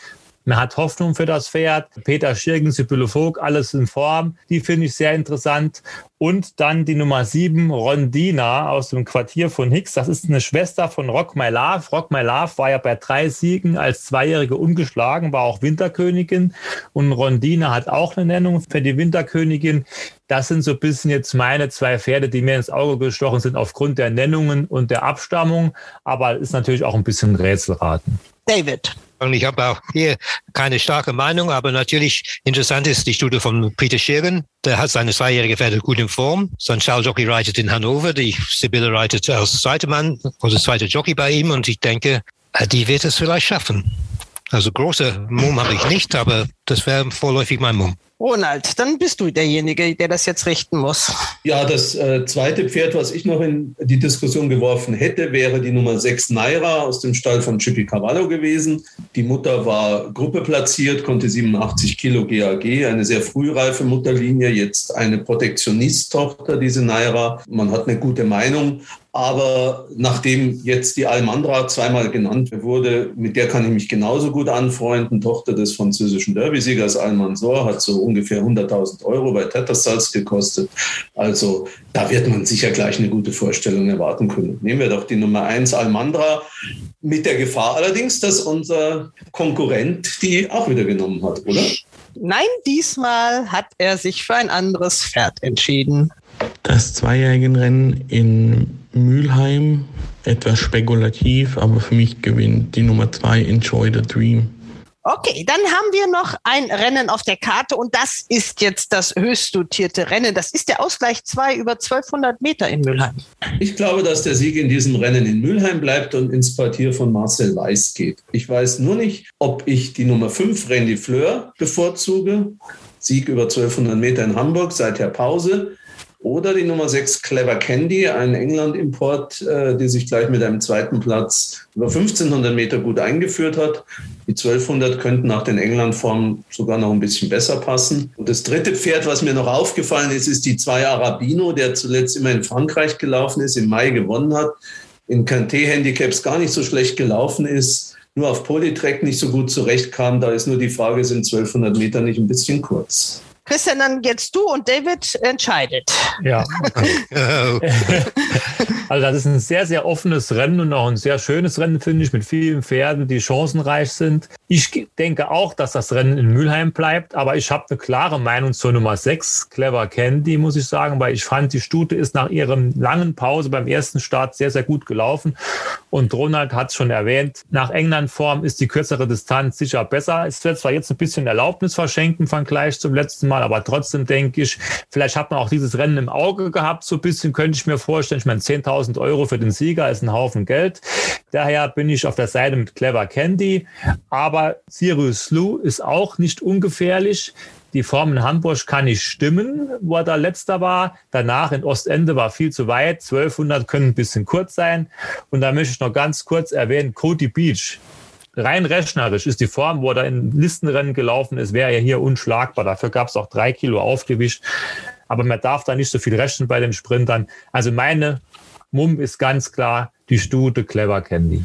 Man hat Hoffnung für das Pferd. Peter Schirgen, Sibylle Vogt, alles in Form. Die finde ich sehr interessant. Und dann die Nummer sieben, Rondina aus dem Quartier von Hicks. Das ist eine Schwester von Rock My Love. Rock My Love war ja bei drei Siegen als Zweijährige ungeschlagen, war auch Winterkönigin. Und Rondina hat auch eine Nennung für die Winterkönigin. Das sind so ein bisschen jetzt meine zwei Pferde, die mir ins Auge gestochen sind aufgrund der Nennungen und der Abstammung. Aber ist natürlich auch ein bisschen Rätselraten. David. Und ich habe auch hier keine starke Meinung, aber natürlich interessant ist die Studie von Peter Schirgen. Der hat seine zweijährige Pferde gut in Form. Sein Jockey reitet in Hannover. Die Sibylle reitet als zweiter Mann oder zweiter Jockey bei ihm. Und ich denke, die wird es vielleicht schaffen. Also große Mumm habe ich nicht, aber das wäre vorläufig mein Mumm. Ronald, dann bist du derjenige, der das jetzt richten muss. Ja, das äh, zweite Pferd, was ich noch in die Diskussion geworfen hätte, wäre die Nummer 6 Naira aus dem Stall von Chippy Cavallo gewesen. Die Mutter war Gruppe platziert, konnte 87 Kilo GAG, eine sehr frühreife Mutterlinie, jetzt eine Protektionist-Tochter, diese Naira. Man hat eine gute Meinung, aber nachdem jetzt die Almandra zweimal genannt wurde, mit der kann ich mich genauso gut anfreunden. Tochter des französischen Derby-Siegers Almansor hat so ungefähr 100.000 Euro bei Tatterssalz gekostet. Also da wird man sicher gleich eine gute Vorstellung erwarten können. Nehmen wir doch die Nummer 1 Almandra mit der Gefahr allerdings, dass unser Konkurrent die auch wieder genommen hat, oder? Nein, diesmal hat er sich für ein anderes Pferd entschieden. Das zweijährige Rennen in Mülheim, etwas spekulativ, aber für mich gewinnt die Nummer zwei Enjoy the Dream. Okay, dann haben wir noch ein Rennen auf der Karte und das ist jetzt das höchst dotierte Rennen. Das ist der Ausgleich 2 über 1200 Meter in Mülheim. Ich glaube, dass der Sieg in diesem Rennen in Mülheim bleibt und ins Quartier von Marcel Weiß geht. Ich weiß nur nicht, ob ich die Nummer 5 Randy Fleur bevorzuge. Sieg über 1200 Meter in Hamburg seit der Pause. Oder die Nummer 6 Clever Candy, ein England-Import, äh, die sich gleich mit einem zweiten Platz über 1500 Meter gut eingeführt hat. Die 1200 könnten nach den England-Formen sogar noch ein bisschen besser passen. Und das dritte Pferd, was mir noch aufgefallen ist, ist die 2 Arabino, der zuletzt immer in Frankreich gelaufen ist, im Mai gewonnen hat, in KT-Handicaps gar nicht so schlecht gelaufen ist, nur auf Polytrack nicht so gut zurechtkam. Da ist nur die Frage, sind 1200 Meter nicht ein bisschen kurz? Christian, dann jetzt du und David entscheidet. Ja. also das ist ein sehr, sehr offenes Rennen und auch ein sehr schönes Rennen, finde ich, mit vielen Pferden, die chancenreich sind. Ich denke auch, dass das Rennen in Mülheim bleibt, aber ich habe eine klare Meinung zur Nummer 6, Clever Candy, muss ich sagen, weil ich fand, die Stute ist nach ihrem langen Pause beim ersten Start sehr, sehr gut gelaufen. Und Ronald hat es schon erwähnt, nach England-Form ist die kürzere Distanz sicher besser. Es wird zwar jetzt ein bisschen Erlaubnis verschenken im Vergleich zum letzten Mal, aber trotzdem denke ich, vielleicht hat man auch dieses Rennen im Auge gehabt, so ein bisschen könnte ich mir vorstellen. Ich meine, 10.000 Euro für den Sieger ist ein Haufen Geld. Daher bin ich auf der Seite mit Clever Candy. Aber Sirius Lou ist auch nicht ungefährlich. Die Form in Hamburg kann nicht stimmen, wo er da letzter war. Danach in Ostende war viel zu weit. 1200 können ein bisschen kurz sein. Und da möchte ich noch ganz kurz erwähnen, Cody Beach. Rein rechnerisch ist die Form, wo er in Listenrennen gelaufen ist, wäre er hier unschlagbar. Dafür gab es auch drei Kilo Aufgewicht. Aber man darf da nicht so viel rechnen bei den Sprintern. Also meine Mumm ist ganz klar die Stute Clever Candy.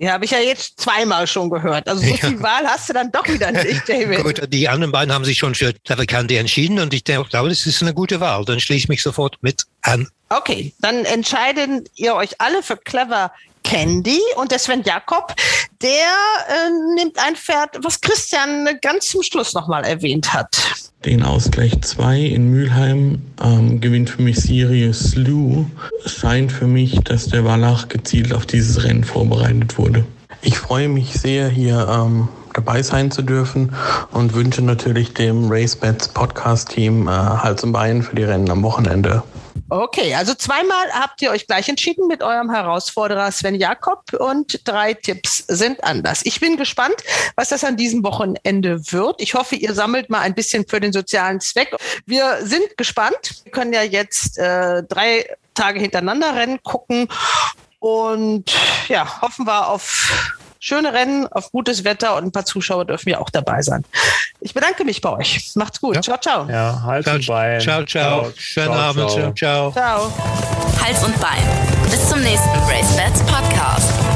Ja, habe ich ja jetzt zweimal schon gehört. Also so viel ja. Wahl hast du dann doch wieder nicht, David. Gut, die anderen beiden haben sich schon für Clever Candy entschieden und ich glaube, das ist eine gute Wahl. Dann schließe ich mich sofort mit an. Okay, dann entscheiden ihr euch alle für Clever Candy und der Sven Jakob, der äh, nimmt ein Pferd, was Christian ganz zum Schluss nochmal erwähnt hat. Den Ausgleich 2 in Mülheim ähm, gewinnt für mich Sirius Lou. Es scheint für mich, dass der Wallach gezielt auf dieses Rennen vorbereitet wurde. Ich freue mich sehr, hier ähm, dabei sein zu dürfen und wünsche natürlich dem RaceBets Podcast-Team äh, Hals und Bein für die Rennen am Wochenende. Okay, also zweimal habt ihr euch gleich entschieden mit eurem Herausforderer Sven Jakob und drei Tipps sind anders. Ich bin gespannt, was das an diesem Wochenende wird. Ich hoffe, ihr sammelt mal ein bisschen für den sozialen Zweck. Wir sind gespannt. Wir können ja jetzt äh, drei Tage hintereinander Rennen gucken und ja, hoffen wir auf schöne Rennen, auf gutes Wetter und ein paar Zuschauer dürfen ja auch dabei sein. Ich bedanke mich bei euch. Macht's gut. Ja. Ciao, ciao. Ja, Hals ciao, und Bein. Ciao, ciao. Schönen ciao, Abend. Ciao. ciao. Ciao. Hals und Bein. Bis zum nächsten Race Bats Podcast.